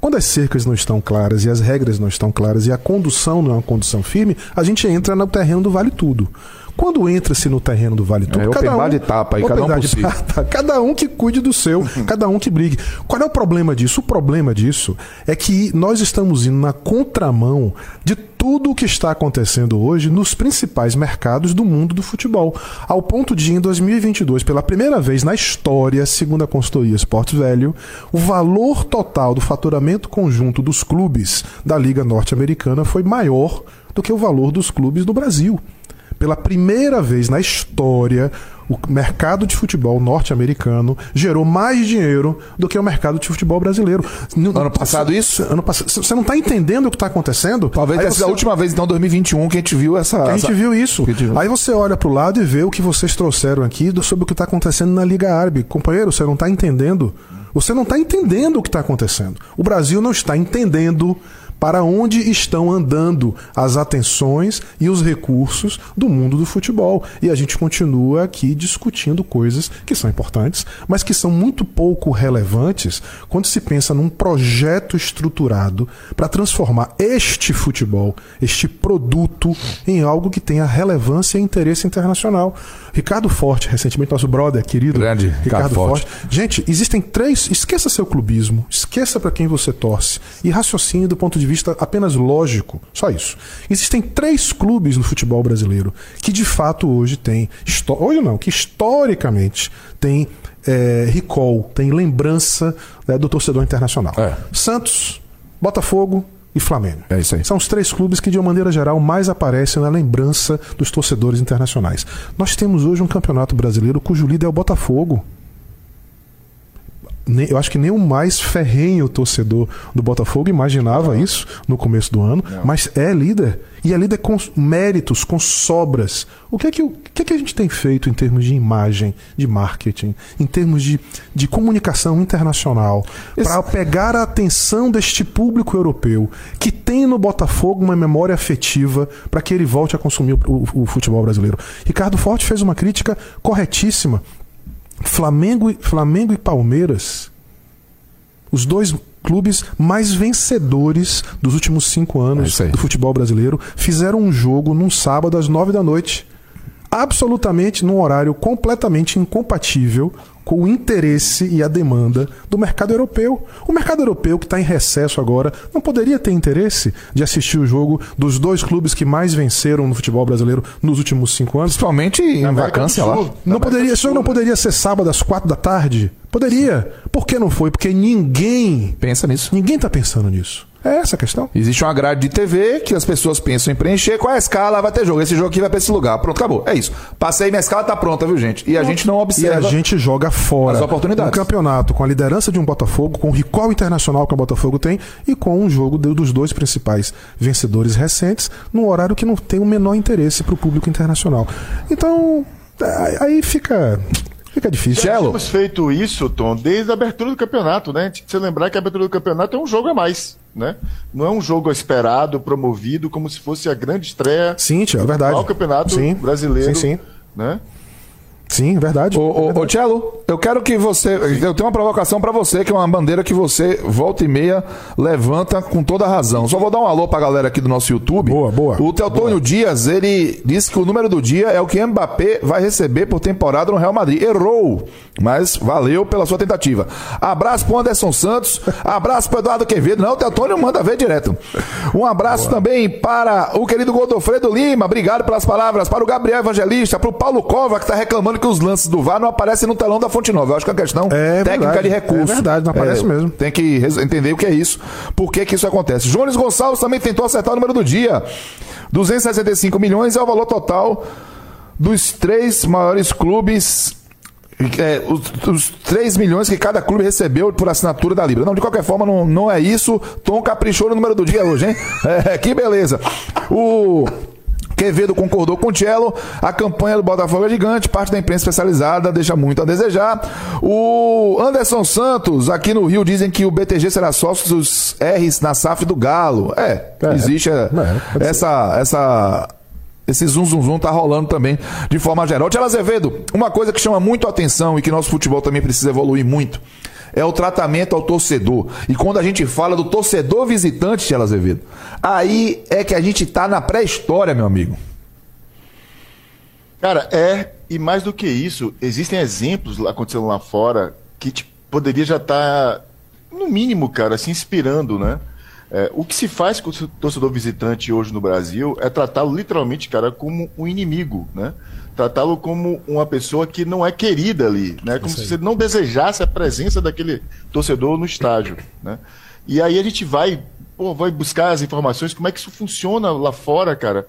quando as cercas não estão claras e as regras não estão claras e a condução não é uma condução firme, a gente entra no terreno do vale tudo. Quando entra-se no terreno do Vale Tudo, é, cada um, de tapa aí, cada um por si. cada um que cuide do seu, cada um que brigue. Qual é o problema disso? O problema disso é que nós estamos indo na contramão de tudo o que está acontecendo hoje nos principais mercados do mundo do futebol, ao ponto de em 2022, pela primeira vez na história, segundo a consultoria Sport Velho, o valor total do faturamento conjunto dos clubes da Liga Norte-Americana foi maior do que o valor dos clubes do Brasil pela primeira vez na história, o mercado de futebol norte-americano gerou mais dinheiro do que o mercado de futebol brasileiro. Ano passado isso? Ano passado. Você não está entendendo o que está acontecendo? Talvez tenha sido a última vez, então, 2021, que a gente viu essa. Que a gente viu isso. Viu. Aí você olha para o lado e vê o que vocês trouxeram aqui sobre o que está acontecendo na Liga Árabe. Companheiro, você não está entendendo. Você não está entendendo o que está acontecendo. O Brasil não está entendendo para onde estão andando as atenções e os recursos do mundo do futebol. E a gente continua aqui discutindo coisas que são importantes, mas que são muito pouco relevantes quando se pensa num projeto estruturado para transformar este futebol, este produto, em algo que tenha relevância e interesse internacional. Ricardo Forte, recentemente nosso brother querido, Grande, Ricardo, Ricardo Forte. Forte. Gente, existem três. Esqueça seu clubismo, esqueça para quem você torce e raciocine do ponto de vista apenas lógico. Só isso. Existem três clubes no futebol brasileiro que de fato hoje tem. Hoje não, que historicamente tem é, recall, tem lembrança né, do torcedor internacional. É. Santos, Botafogo e Flamengo. É isso aí. São os três clubes que, de uma maneira geral, mais aparecem na lembrança dos torcedores internacionais. Nós temos hoje um campeonato brasileiro cujo líder é o Botafogo eu acho que nem o mais ferrenho torcedor do Botafogo imaginava não. isso no começo do ano, não. mas é líder. E é líder com méritos, com sobras. O que é que, o que, é que a gente tem feito em termos de imagem, de marketing, em termos de, de comunicação internacional, para pegar a atenção deste público europeu que tem no Botafogo uma memória afetiva para que ele volte a consumir o, o, o futebol brasileiro? Ricardo Forte fez uma crítica corretíssima Flamengo, Flamengo e Palmeiras, os dois clubes mais vencedores dos últimos cinco anos é do futebol brasileiro, fizeram um jogo num sábado às nove da noite. Absolutamente num horário completamente incompatível com o interesse e a demanda do mercado europeu. O mercado europeu, que está em recesso agora, não poderia ter interesse de assistir o jogo dos dois clubes que mais venceram no futebol brasileiro nos últimos cinco anos? Principalmente em vacância lá. Não poderia, isso não poderia ser sábado às quatro da tarde? Poderia. Por que não foi? Porque ninguém pensa nisso. Ninguém está pensando nisso. É essa a questão. Existe uma grade de TV que as pessoas pensam em preencher. Qual é a escala? Vai ter jogo. Esse jogo aqui vai para esse lugar. Pronto, acabou. É isso. Passei, minha escala tá pronta, viu, gente? E a gente não observa. E a gente joga fora. As oportunidades. Um campeonato com a liderança de um Botafogo, com o recall internacional que o Botafogo tem e com um jogo dos dois principais vencedores recentes, num horário que não tem o menor interesse para o público internacional. Então, aí fica Fica difícil. Já temos feito isso, Tom, desde a abertura do campeonato, né? Você lembrar que a abertura do campeonato é um jogo a mais, né? Não é um jogo esperado, promovido, como se fosse a grande estreia. Sim, tia, é verdade. O campeonato sim, brasileiro. Sim, sim. Né? Sim, verdade. Ô, ô, ô Tchelo, eu quero que você. Eu tenho uma provocação para você, que é uma bandeira que você, volta e meia, levanta com toda a razão. Só vou dar um alô pra galera aqui do nosso YouTube. Boa, boa. O Teotônio Dias, ele disse que o número do dia é o que Mbappé vai receber por temporada no Real Madrid. Errou, mas valeu pela sua tentativa. Abraço pro Anderson Santos, abraço pro Eduardo Quevedo. Não, o Teotônio manda ver direto. Um abraço boa. também para o querido Godofredo Lima, obrigado pelas palavras. Para o Gabriel Evangelista, para o Paulo Cova, que tá reclamando que os lances do VAR não aparecem no telão da Fonte Nova. Eu acho que é uma questão é técnica verdade, de recurso. É verdade, não aparece é, mesmo. Tem que entender o que é isso, por que, que isso acontece. Jones Gonçalves também tentou acertar o número do dia. 265 milhões é o valor total dos três maiores clubes é, os, os 3 milhões que cada clube recebeu por assinatura da Libra. Não, de qualquer forma, não, não é isso. Tom caprichou no número do dia hoje, hein? É, que beleza. O. Quevedo concordou com o Cello. A campanha do Botafogo é gigante, parte da imprensa especializada deixa muito a desejar. O Anderson Santos, aqui no Rio, dizem que o BTG será sócio dos R's na SAF do Galo. É, é existe é, é, essa, essa esse zum zum zum tá rolando também de forma geral. Tchela Azevedo, uma coisa que chama muito a atenção e que nosso futebol também precisa evoluir muito é o tratamento ao torcedor. E quando a gente fala do torcedor visitante, Tchela Azevedo, aí é que a gente tá na pré-história, meu amigo. Cara, é, e mais do que isso, existem exemplos acontecendo lá fora que te, poderia já estar, tá, no mínimo, cara, se inspirando, né? É, o que se faz com o torcedor visitante hoje no Brasil é tratá-lo literalmente, cara, como um inimigo, né? Tratá-lo como uma pessoa que não é querida ali, né? Como se você não desejasse a presença daquele torcedor no estádio, né? E aí a gente vai, pô, vai buscar as informações, como é que isso funciona lá fora, cara.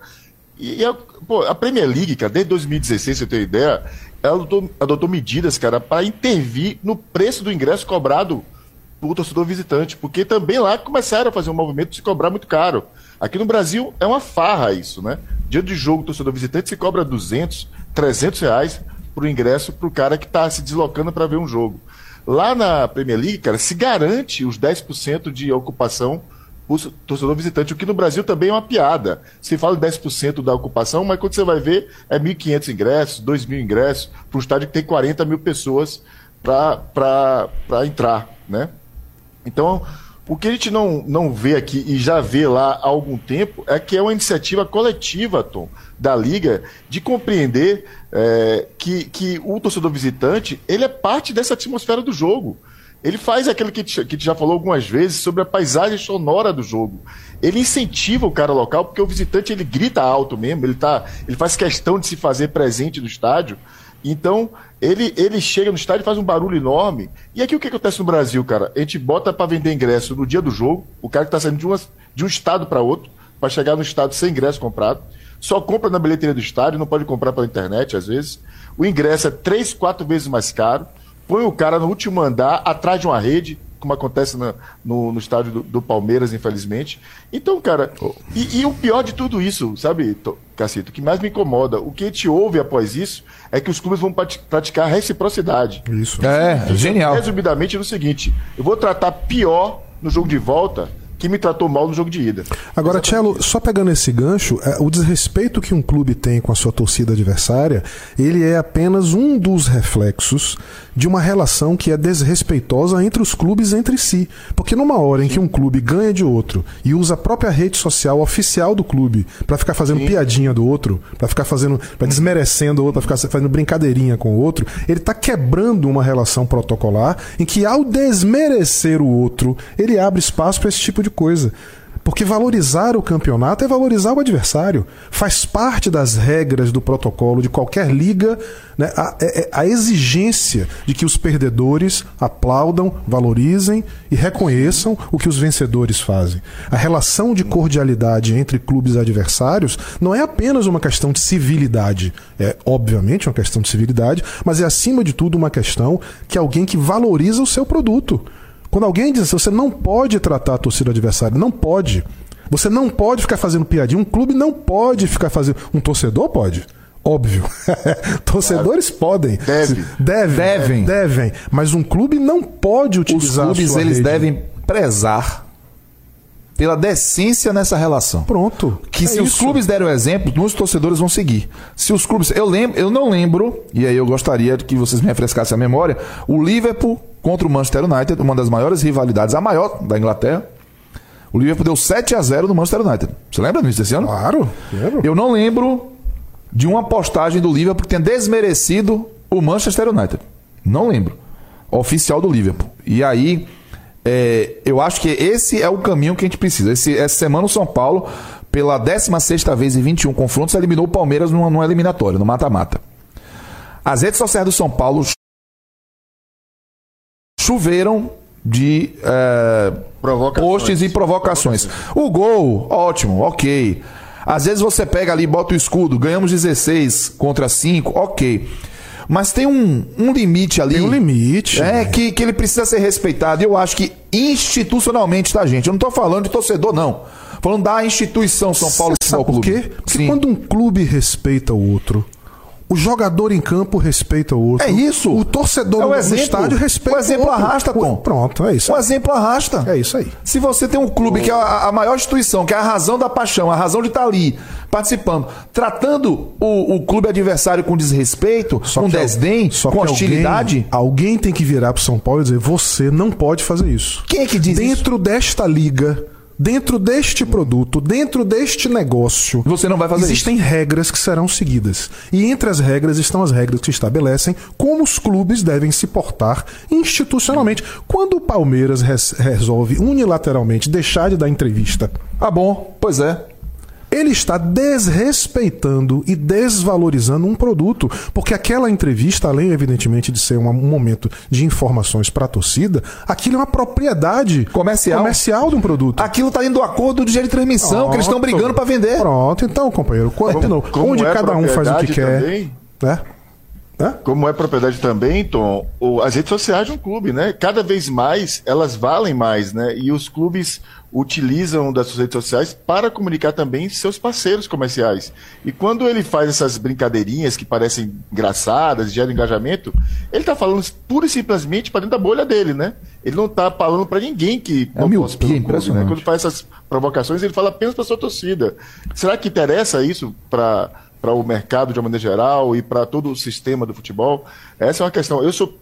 E, a, pô, a Premier League, cara, desde 2016, você tem ideia, ela adotou, adotou medidas, cara, para intervir no preço do ingresso cobrado o torcedor visitante, porque também lá começaram a fazer um movimento de se cobrar muito caro. Aqui no Brasil é uma farra isso, né? Dia de jogo, torcedor visitante se cobra 200, 300 reais para o ingresso para o cara que está se deslocando para ver um jogo. Lá na Premier League, cara, se garante os 10% de ocupação o torcedor visitante, o que no Brasil também é uma piada. Se fala de 10% da ocupação, mas quando você vai ver, é 1.500 ingressos, 2.000 ingressos, para um estádio que tem 40 mil pessoas para entrar, né? Então, o que a gente não, não vê aqui e já vê lá há algum tempo é que é uma iniciativa coletiva, Tom, da Liga, de compreender é, que, que o torcedor visitante ele é parte dessa atmosfera do jogo. Ele faz aquilo que te, que te já falou algumas vezes sobre a paisagem sonora do jogo. Ele incentiva o cara local, porque o visitante ele grita alto mesmo, ele, tá, ele faz questão de se fazer presente no estádio. Então, ele, ele chega no estádio faz um barulho enorme. E aqui o que acontece no Brasil, cara? A gente bota para vender ingresso no dia do jogo, o cara que está saindo de, uma, de um estado para outro, para chegar no estado sem ingresso comprado, só compra na bilheteria do estádio, não pode comprar pela internet às vezes. O ingresso é três, quatro vezes mais caro põe o cara no último andar, atrás de uma rede, como acontece na, no, no, estádio do, do, Palmeiras, infelizmente. Então, cara, e, e, o pior de tudo isso, sabe, Cacito, o que mais me incomoda, o que a gente ouve após isso é que os clubes vão praticar reciprocidade. Isso. É, genial. Resumidamente no seguinte: eu vou tratar pior no jogo de volta que me tratou mal no jogo de ida. Agora, Tchelo, só pegando esse gancho, é, o desrespeito que um clube tem com a sua torcida adversária, ele é apenas um dos reflexos de uma relação que é desrespeitosa entre os clubes entre si. Porque numa hora em que um clube ganha de outro e usa a própria rede social oficial do clube para ficar fazendo Sim. piadinha do outro, para ficar fazendo, para desmerecendo o outro, para ficar fazendo brincadeirinha com o outro, ele está quebrando uma relação protocolar em que ao desmerecer o outro, ele abre espaço para esse tipo de coisa. Porque valorizar o campeonato é valorizar o adversário. Faz parte das regras do protocolo de qualquer liga né, a, é, é a, exigência de que os perdedores aplaudam, valorizem e reconheçam o que os vencedores fazem. A relação de cordialidade entre clubes adversários não é apenas uma questão de civilidade. É obviamente uma questão de civilidade, mas é acima de tudo uma questão que alguém que valoriza o seu produto. Quando alguém diz assim, você não pode tratar a torcida adversária, não pode. Você não pode ficar fazendo piadinha. Um clube não pode ficar fazendo. Um torcedor pode. Óbvio. Torcedores podem. Deve. Devem. Devem. Devem. Mas um clube não pode utilizar Os clubes, eles rede. devem prezar pela decência nessa relação. Pronto. Que é se isso. os clubes derem o exemplo, muitos torcedores vão seguir. Se os clubes, eu lembro, eu não lembro, e aí eu gostaria que vocês me refrescassem a memória, o Liverpool contra o Manchester United, uma das maiores rivalidades, a maior da Inglaterra. O Liverpool deu 7 a 0 no Manchester United. Você lembra disso desse ano? Claro, lembro. Eu não lembro de uma postagem do Liverpool que tenha desmerecido o Manchester United. Não lembro. Oficial do Liverpool. E aí, é, eu acho que esse é o caminho que a gente precisa. Esse, essa semana o São Paulo, pela 16 vez em 21 confrontos, eliminou o Palmeiras numa, numa eliminatória, no mata-mata. As redes sociais do São Paulo choveram de é, posts e provocações. O gol, ótimo, ok. Às vezes você pega ali, bota o escudo, ganhamos 16 contra 5, ok. Mas tem um, um limite ali. Tem um limite. É, que, que ele precisa ser respeitado. Eu acho que institucionalmente, tá, gente? Eu não estou falando de torcedor, não. Falando da instituição São Paulo Futebol Clube. Por quê? Porque Sim. quando um clube respeita o outro, o jogador em campo respeita o outro. É isso. O torcedor é o no estádio respeita o outro. O exemplo arrasta, Tom. Pronto, é isso. O exemplo arrasta. É isso aí. Se você tem um clube que é a, a maior instituição, que é a razão da paixão, a razão de estar ali, participando, tratando o, o clube adversário com desrespeito, só com desdém, com hostilidade. Alguém, alguém tem que virar pro São Paulo e dizer: você não pode fazer isso. Quem é que diz Dentro isso? desta liga dentro deste produto, dentro deste negócio, você não vai fazer existem isso. regras que serão seguidas. E entre as regras estão as regras que estabelecem como os clubes devem se portar institucionalmente. Quando o Palmeiras res resolve unilateralmente deixar de dar entrevista, ah bom, pois é ele está desrespeitando e desvalorizando um produto. Porque aquela entrevista, além, evidentemente, de ser um momento de informações para a torcida, aquilo é uma propriedade comercial, comercial de um produto. Aquilo está indo do acordo do dia de transmissão, Pronto. que eles estão brigando para vender. Pronto, então, companheiro, quando, como, como onde é cada um faz o que quer. Né? Como é propriedade também, Tom, as redes sociais de um clube, né? Cada vez mais elas valem mais, né? E os clubes utilizam das suas redes sociais para comunicar também seus parceiros comerciais. E quando ele faz essas brincadeirinhas que parecem engraçadas, geram engajamento, ele está falando pura e simplesmente para dentro da bolha dele, né? Ele não está falando para ninguém que é miopia, clube, né? Quando faz essas provocações, ele fala apenas para sua torcida. Será que interessa isso para para o mercado de uma maneira geral e para todo o sistema do futebol? Essa é uma questão. Eu sou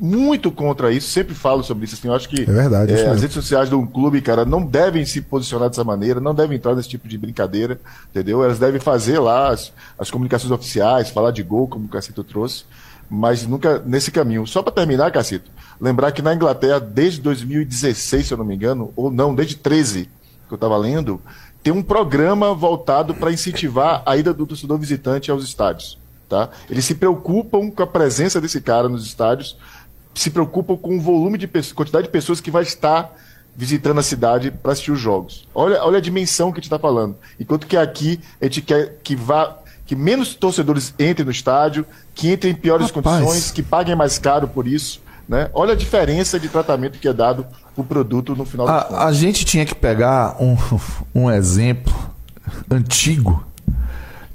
muito contra isso, sempre falo sobre isso. Assim, eu acho que é verdade, é, as redes sociais de um clube, cara, não devem se posicionar dessa maneira, não devem entrar nesse tipo de brincadeira, entendeu? Elas devem fazer lá as, as comunicações oficiais, falar de gol, como o Cacito trouxe. mas nunca nesse caminho. Só para terminar, Cacito, lembrar que na Inglaterra, desde 2016, se eu não me engano, ou não, desde 13, que eu estava lendo, tem um programa voltado para incentivar a ida do torcedor visitante aos estádios. Tá? Eles se preocupam com a presença desse cara nos estádios, se preocupam com o volume de quantidade de pessoas que vai estar visitando a cidade para assistir os jogos. Olha, olha a dimensão que a gente está falando. Enquanto que aqui a gente quer que vá que menos torcedores entrem no estádio, que entrem em piores Rapaz. condições, que paguem mais caro por isso. Né? Olha a diferença de tratamento que é dado o produto no final a, A gente tinha que pegar um, um exemplo antigo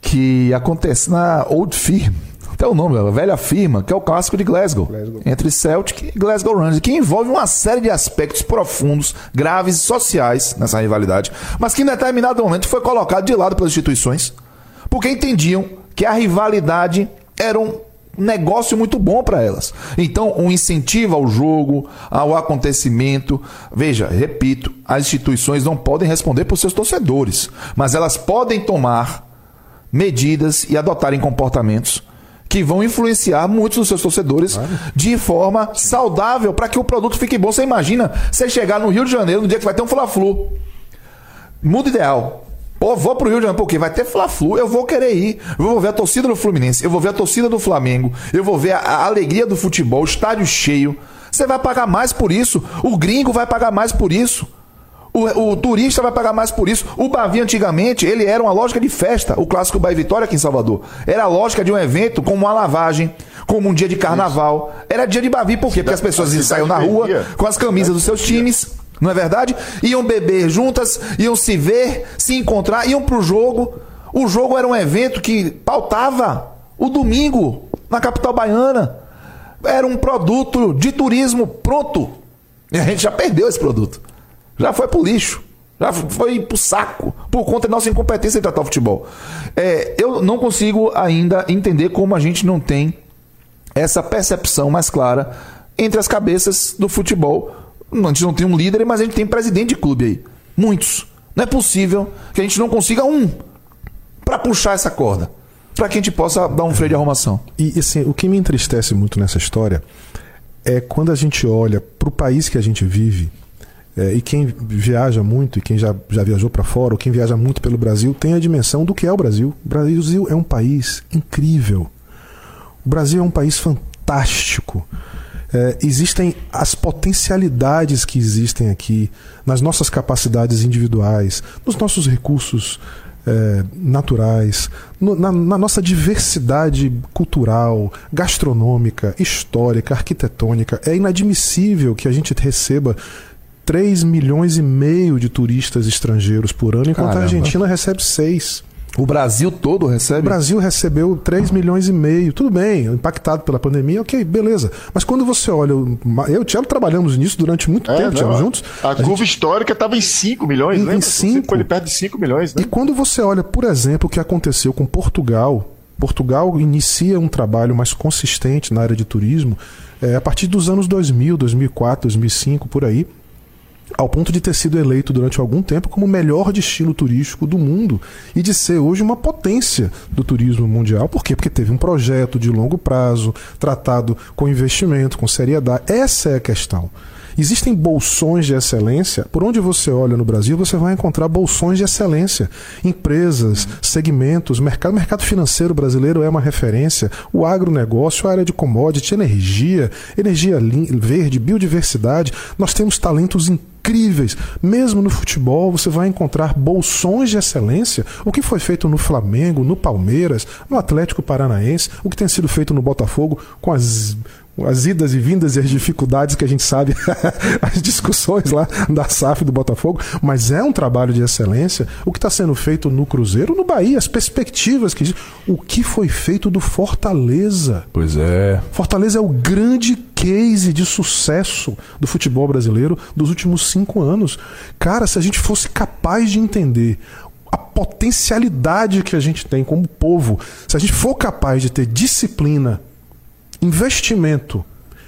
que acontece na Old Firm. Até o nome, a velha firma, que é o clássico de Glasgow, Glasgow. entre Celtic e Glasgow Rangers, que envolve uma série de aspectos profundos, graves e sociais nessa rivalidade, mas que em determinado momento foi colocado de lado pelas instituições porque entendiam que a rivalidade era um negócio muito bom para elas. Então, um incentivo ao jogo, ao acontecimento. Veja, repito, as instituições não podem responder por seus torcedores, mas elas podem tomar medidas e adotarem comportamentos que vão influenciar muitos dos seus torcedores claro. de forma saudável para que o produto fique bom. Você imagina você chegar no Rio de Janeiro no dia que vai ter um Fla-Flu. Mundo ideal. Pô, vou pro Rio de Janeiro, porque vai ter Fla-Flu, eu vou querer ir. Eu vou ver a torcida do Fluminense, eu vou ver a torcida do Flamengo, eu vou ver a, a alegria do futebol, estádio cheio. Você vai pagar mais por isso. O gringo vai pagar mais por isso. O, o, turista vai pagar mais por isso. O Bavi, antigamente, ele era uma lógica de festa. O clássico Bavi Vitória aqui em Salvador. Era a lógica de um evento como uma lavagem, como um dia de carnaval. Era dia de Bavi, por quê? Porque as pessoas saíam na rua com as camisas dos seus times não é verdade? Iam beber juntas, iam se ver, se encontrar, iam para o jogo. O jogo era um evento que pautava o domingo na capital baiana. Era um produto de turismo pronto. E a gente já perdeu esse produto. Já foi pro lixo. Já foi pro saco. Por conta da nossa incompetência em tratar o futebol. É, eu não consigo ainda entender como a gente não tem essa percepção mais clara entre as cabeças do futebol a gente não tem um líder, mas a gente tem presidente de clube aí. Muitos. Não é possível que a gente não consiga um para puxar essa corda. Para que a gente possa dar um freio de arrumação. E assim, o que me entristece muito nessa história é quando a gente olha para o país que a gente vive. É, e quem viaja muito, e quem já, já viajou para fora, ou quem viaja muito pelo Brasil, tem a dimensão do que é o Brasil. O Brasil é um país incrível. O Brasil é um país fantástico é, existem as potencialidades que existem aqui, nas nossas capacidades individuais, nos nossos recursos é, naturais, no, na, na, nossa diversidade cultural, gastronômica, histórica, arquitetônica. É inadmissível que a gente receba 3 milhões e meio de turistas estrangeiros por ano, enquanto Caramba. a Argentina recebe 6. O Brasil todo recebe? O Brasil recebeu 3 milhões e meio. Tudo bem, impactado pela pandemia, ok, beleza. Mas quando você olha. Eu e o Thiago trabalhamos nisso durante muito é, tempo, Thiago, juntos. A, a curva gente... histórica estava em 5 milhões, em, lembra? Em 5. Ele perde 5 milhões, né? E quando você olha, por exemplo, o que aconteceu com Portugal. Portugal inicia um trabalho mais consistente na área de turismo é, a partir dos anos 2000, 2004, 2005, por aí ao ponto de ter sido eleito durante algum tempo como o melhor destino turístico do mundo e de ser hoje uma potência do turismo mundial. Por quê? Porque teve um projeto de longo prazo, tratado com investimento, com seriedade. Essa é a questão. Existem bolsões de excelência. Por onde você olha no Brasil, você vai encontrar bolsões de excelência. Empresas, segmentos, mercado, mercado financeiro brasileiro é uma referência. O agronegócio, a área de commodity, energia, energia verde, biodiversidade. Nós temos talentos incríveis incríveis. Mesmo no futebol, você vai encontrar bolsões de excelência. O que foi feito no Flamengo, no Palmeiras, no Atlético Paranaense, o que tem sido feito no Botafogo com as as idas e vindas e as dificuldades que a gente sabe, as discussões lá da SAF do Botafogo, mas é um trabalho de excelência. O que está sendo feito no Cruzeiro, no Bahia, as perspectivas que o que foi feito do Fortaleza. Pois é. Fortaleza é o grande case de sucesso do futebol brasileiro dos últimos cinco anos. Cara, se a gente fosse capaz de entender a potencialidade que a gente tem como povo, se a gente for capaz de ter disciplina investimento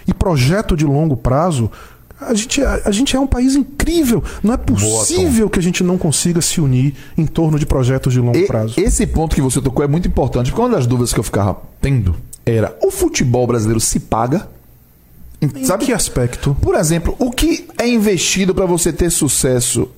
e projeto de longo prazo, a gente, a, a, gente é um país incrível. Não é possível Boa, que a gente não consiga se unir em torno de projetos de longo e, prazo. Esse ponto que você tocou é muito importante, porque uma das dúvidas que eu ficava tendo era: o futebol brasileiro se paga? Em Sabe que aspecto? Por exemplo, o que é investido para você ter sucesso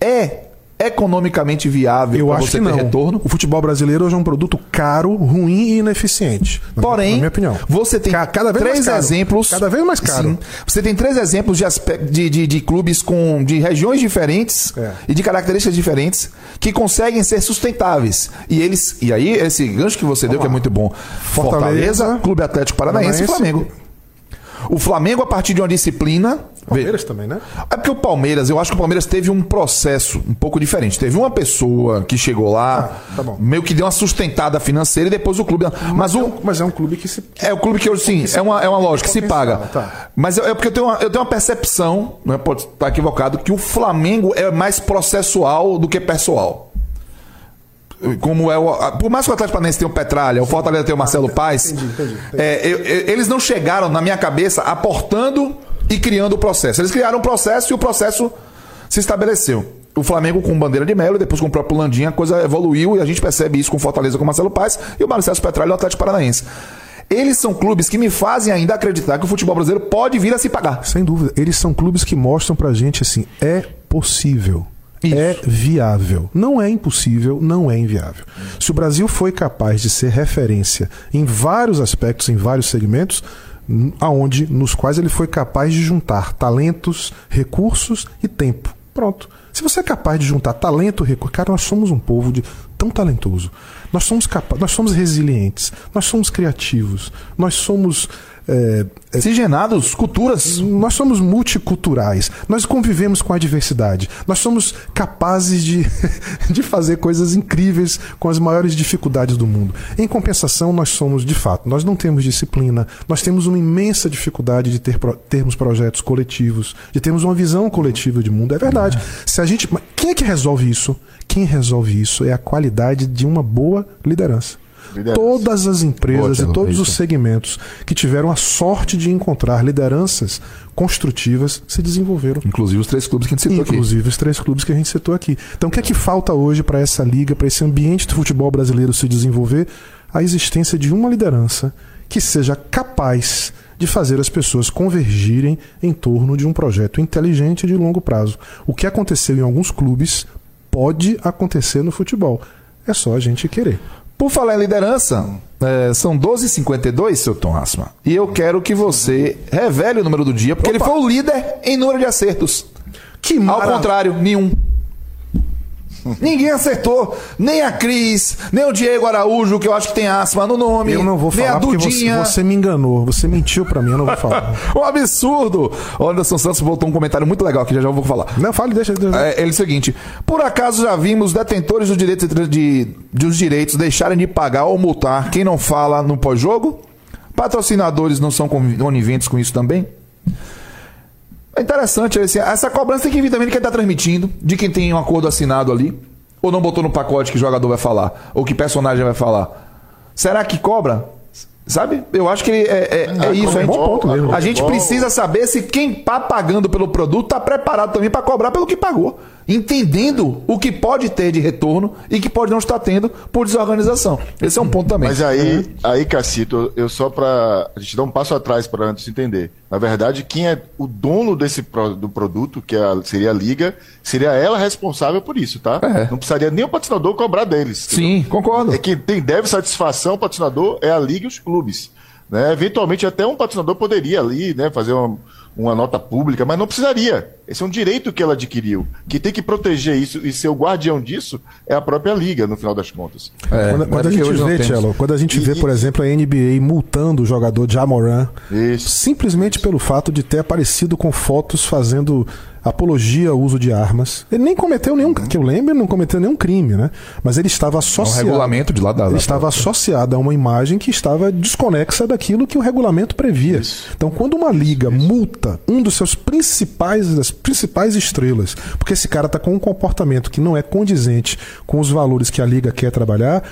é economicamente viável Eu acho você que não. retorno? O futebol brasileiro hoje é um produto caro, ruim e ineficiente. Porém, na minha opinião. você tem Ca- cada vez três exemplos. Cada vez mais caro. Sim. Você tem três exemplos de, de, de, de clubes com de regiões diferentes É. e de características diferentes que conseguem ser sustentáveis. E eles. E aí, esse gancho que você deu, que é muito bom. Fortaleza, Fortaleza, Clube Atlético Paranaense e. Flamengo. O Flamengo, a partir de uma disciplina. vê, Palmeiras também, né? é porque o Palmeiras, eu acho que o Palmeiras teve um processo um pouco diferente. Teve uma pessoa que chegou lá, Ah, tá meio que deu uma sustentada financeira e depois o clube. Mas, é o, um- mas é um clube que se. é o clube que eu sim, é uma, é uma lógica, se paga. Tá. Mas é é porque eu tenho uma, eu tenho uma percepção, não é, pode estar equivocado, que o Flamengo é mais processual do que pessoal. Como é o. Por mais que o Atlético Paranaense tenha o Petralha, o Fortaleza tenha o Marcelo Paes, entendi, entendi. é, eu- eu- eles não chegaram, na minha cabeça, aportando e criando o processo. Eles criaram um processo e o processo se estabeleceu. O Flamengo com bandeira de Melo, depois com o próprio Landim, a coisa evoluiu e a gente percebe isso com o Fortaleza com o Marcelo Paes e o Marcelo Petralha no Atlético Paranaense. Eles são clubes que me fazem ainda acreditar que o futebol brasileiro pode vir a se pagar. Sem dúvida. Eles são clubes que mostram pra gente assim: é possível. Isso. É viável. Não é impossível, não é inviável. Se o Brasil foi capaz de ser referência em vários aspectos, em vários segmentos, aonde nos quais ele foi capaz de juntar talentos, recursos e tempo. Pronto. Se você é capaz de juntar talento, recurso, cara, nós somos um povo de tão talentoso. Nós somos capazes, nós somos resilientes, nós somos criativos, nós somos é, é, Cigenados, culturas. nós somos multiculturais, nós convivemos com a diversidade, nós somos capazes de, de fazer coisas incríveis com as maiores dificuldades do mundo. Em compensação, nós somos, de fato, nós não temos disciplina, nós temos uma imensa dificuldade de ter, termos projetos coletivos, de termos uma visão coletiva de mundo. É verdade. Se a gente, quem é que resolve isso? Quem resolve isso é a qualidade de uma boa liderança. Todas as empresas e todos os segmentos que tiveram a sorte de encontrar lideranças construtivas se desenvolveram. Inclusive os três clubes que a gente citou aqui. Inclusive os três clubes que a gente citou aqui. Então o que é que falta hoje para essa liga, para esse ambiente do futebol brasileiro se desenvolver? A existência de uma liderança que seja capaz de fazer as pessoas convergirem em torno de um projeto inteligente de longo prazo. O que aconteceu em alguns clubes pode acontecer no futebol. É só a gente querer. Por falar em liderança, é, são 12h52, seu Tom Asma. E eu quero que você revele o número do dia, porque ele foi o líder em número de acertos. Que Ao contrário, nenhum. Ninguém acertou, nem a Cris, nem o Diego Araújo, que eu acho que tem asma no nome. Eu não vou falar a porque você, você me enganou, você mentiu pra mim, eu não vou falar. Um absurdo! O Anderson Santos botou um comentário muito legal que já já eu vou falar. não, fale, deixa. deixa. É, ele é o seguinte: por acaso já vimos detentores dos direitos, de, dos direitos deixarem de pagar ou multar quem não fala no pós-jogo? Patrocinadores não são coniventes com isso também? É interessante, esse- essa cobrança tem que vir também de quem está transmitindo, de quem tem um acordo assinado ali, ou não botou no pacote que jogador vai falar, ou que personagem vai falar. Será que cobra? Sabe? Eu acho que é, é- é isso, é hein? um bom ponto mesmo. A gente precisa saber se quem está pagando pelo produto está preparado também para cobrar pelo que pagou. Entendendo o que pode ter de retorno e que pode não estar tendo por desorganização. Esse é um ponto também. Mas aí, aí Cacito, eu só para a gente dar um passo atrás para antes entender. Na verdade, quem é o dono desse do produto, que é seria a liga, seria ela responsável por isso, tá? É. Não precisaria nem o patrocinador cobrar deles. Sim, concordo. É quem tem deve satisfação, o patrocinador é a liga e os clubes. Né? Eventualmente até um patrocinador poderia ali, né, fazer uma, uma nota pública, mas não precisaria. Esse é um direito que ela adquiriu. Quem tem que proteger isso e ser o guardião disso é a própria liga, no final das contas. É, Quando, quando a que gente vê, temos. Tchelo, quando a gente vê, E- por exemplo, a NBA multando o jogador Jamoran, Isso. simplesmente pelo fato de ter aparecido com fotos fazendo apologia ao uso de armas. Ele nem cometeu nenhum, que eu lembro, não cometeu nenhum crime, né? Mas ele estava É um associado. regulamento de lá da. Ele estava associado a uma imagem que estava desconexa daquilo que o regulamento previa. Então, quando uma liga multa um dos seus principais, das principais estrelas, porque esse cara está com um comportamento que não é condizente com os valores que a liga quer trabalhar,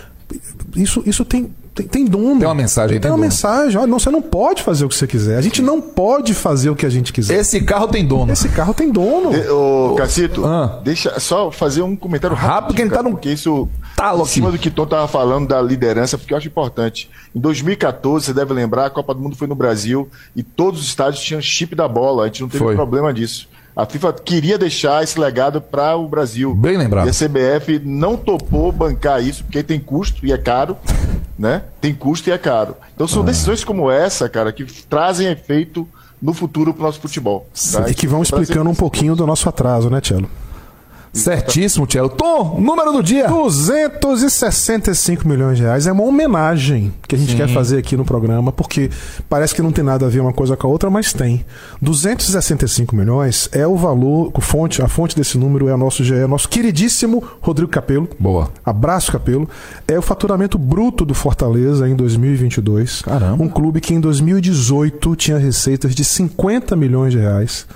isso, isso tem, tem, tem dono. Tem uma mensagem aí, Tem, tem uma dono. mensagem. Olha, não, você não pode fazer o que você quiser. A gente não pode fazer o que a gente quiser. Esse carro tem dono. Esse carro tem dono. De- Ô, Cacito, Ah. deixa só fazer um comentário rápido. Rápido, que ele tá cara, no- Porque isso. estalo Em cima do que Tom estava falando da liderança, porque eu acho importante. Em 2014, você deve lembrar, a Copa do Mundo foi no Brasil e todos os estádios tinham chip da bola. A gente não teve Foi. problema disso. A FIFA queria deixar esse legado para o Brasil. Bem lembrado. E a CBF não topou bancar isso, porque tem custo e é caro, né? Tem custo e é caro. Então Ah. são decisões como essa, cara, que trazem efeito no futuro para o nosso futebol. tá? E que vão explicando um pouquinho do nosso atraso, né, Tchelo? Certíssimo, Tchelo. Tom, número do dia. 265 milhões de reais é uma homenagem que a gente quer fazer aqui no programa, porque parece que não tem nada a ver uma coisa com a outra, mas tem. 265 milhões é o valor, a fonte, a fonte desse número é o nosso GE, nosso queridíssimo Rodrigo Capelo. Boa. Abraço, Capelo. É o faturamento bruto do Fortaleza em 2022. Caramba. Um clube que em 2018 tinha receitas de 50 milhões de reais.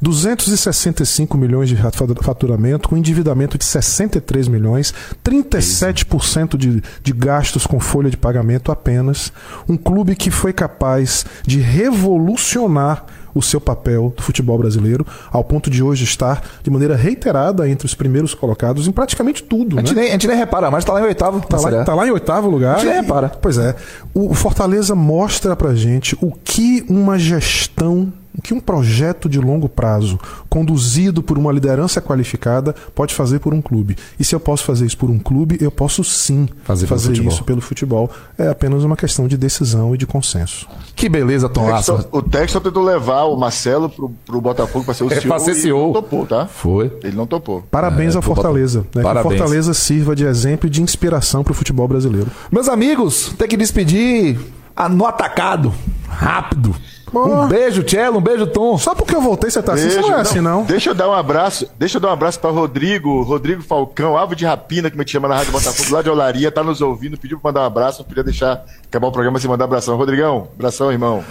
265 milhões de faturamento, com endividamento de 63 milhões, 37% de, de gastos com folha de pagamento apenas. Um clube que foi capaz de revolucionar o seu papel do futebol brasileiro, ao ponto de hoje estar de maneira reiterada entre os primeiros colocados em praticamente tudo. A gente, né? nem, a gente nem repara, mas tá lá em oitavo. Tá Série lá, tá lá em oitavo lugar. A gente nem E- repara. Pois é. O Fortaleza mostra pra gente o que uma gestão, que um projeto de longo prazo, conduzido por uma liderança qualificada, pode fazer por um clube. E se eu posso fazer isso por um clube, eu posso sim Fazer pelo futebol. isso pelo futebol. É apenas uma questão de decisão e de consenso. Que beleza, Tom O. Texton- O Texton tentou levar o Marcelo pro, pro Botafogo para ser o É, CEO. ser CEO. Ele não topou, tá? Foi. Ele não topou. Parabéns É, ao Fortaleza. Né? Que o Parabéns. Fortaleza sirva de exemplo e de inspiração para o futebol brasileiro. Meus amigos, tem que despedir a- no atacado. Rápido. Boa. Um beijo, Tchelo. Um beijo, Tom. Só porque eu voltei, você tá assim, você Beijo. não é assim, não. Deixa eu dar um abraço. Deixa eu dar um abraço para Rodrigo, Rodrigo Falcão, Ave de Rapina, que me chama na Rádio Botafogo, lá de Olaria, tá nos ouvindo, pediu pra mandar um abraço, não podia deixar acabar o programa sem mandar um abração. Rodrigão, abração, irmão.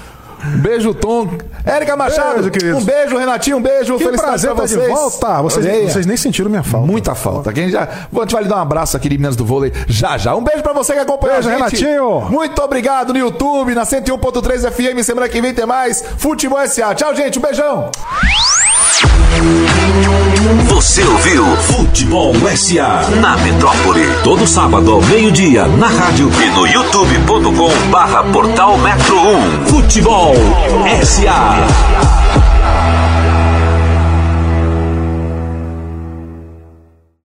Um beijo, Tom. Érica Machado. Beijo, queridos. um beijo, Renatinho. Um beijo. Que prazer pra estar vocês. de volta. Vocês, vocês nem sentiram minha falta. Muita falta. Quem já... A gente vai lhe dar um abraço aqui de Minas do Vôlei já já. Um beijo pra você que acompanhou Beijo, a gente. Renatinho. Muito obrigado no YouTube, na 101.3 FM. Semana que vem tem mais Futebol SA. Tchau, gente. Um beijão. Você ouviu Futebol SA na Metrópole. Todo sábado ao meio-dia na rádio e no youtube.com barra portal Metro 1. Futebol SA.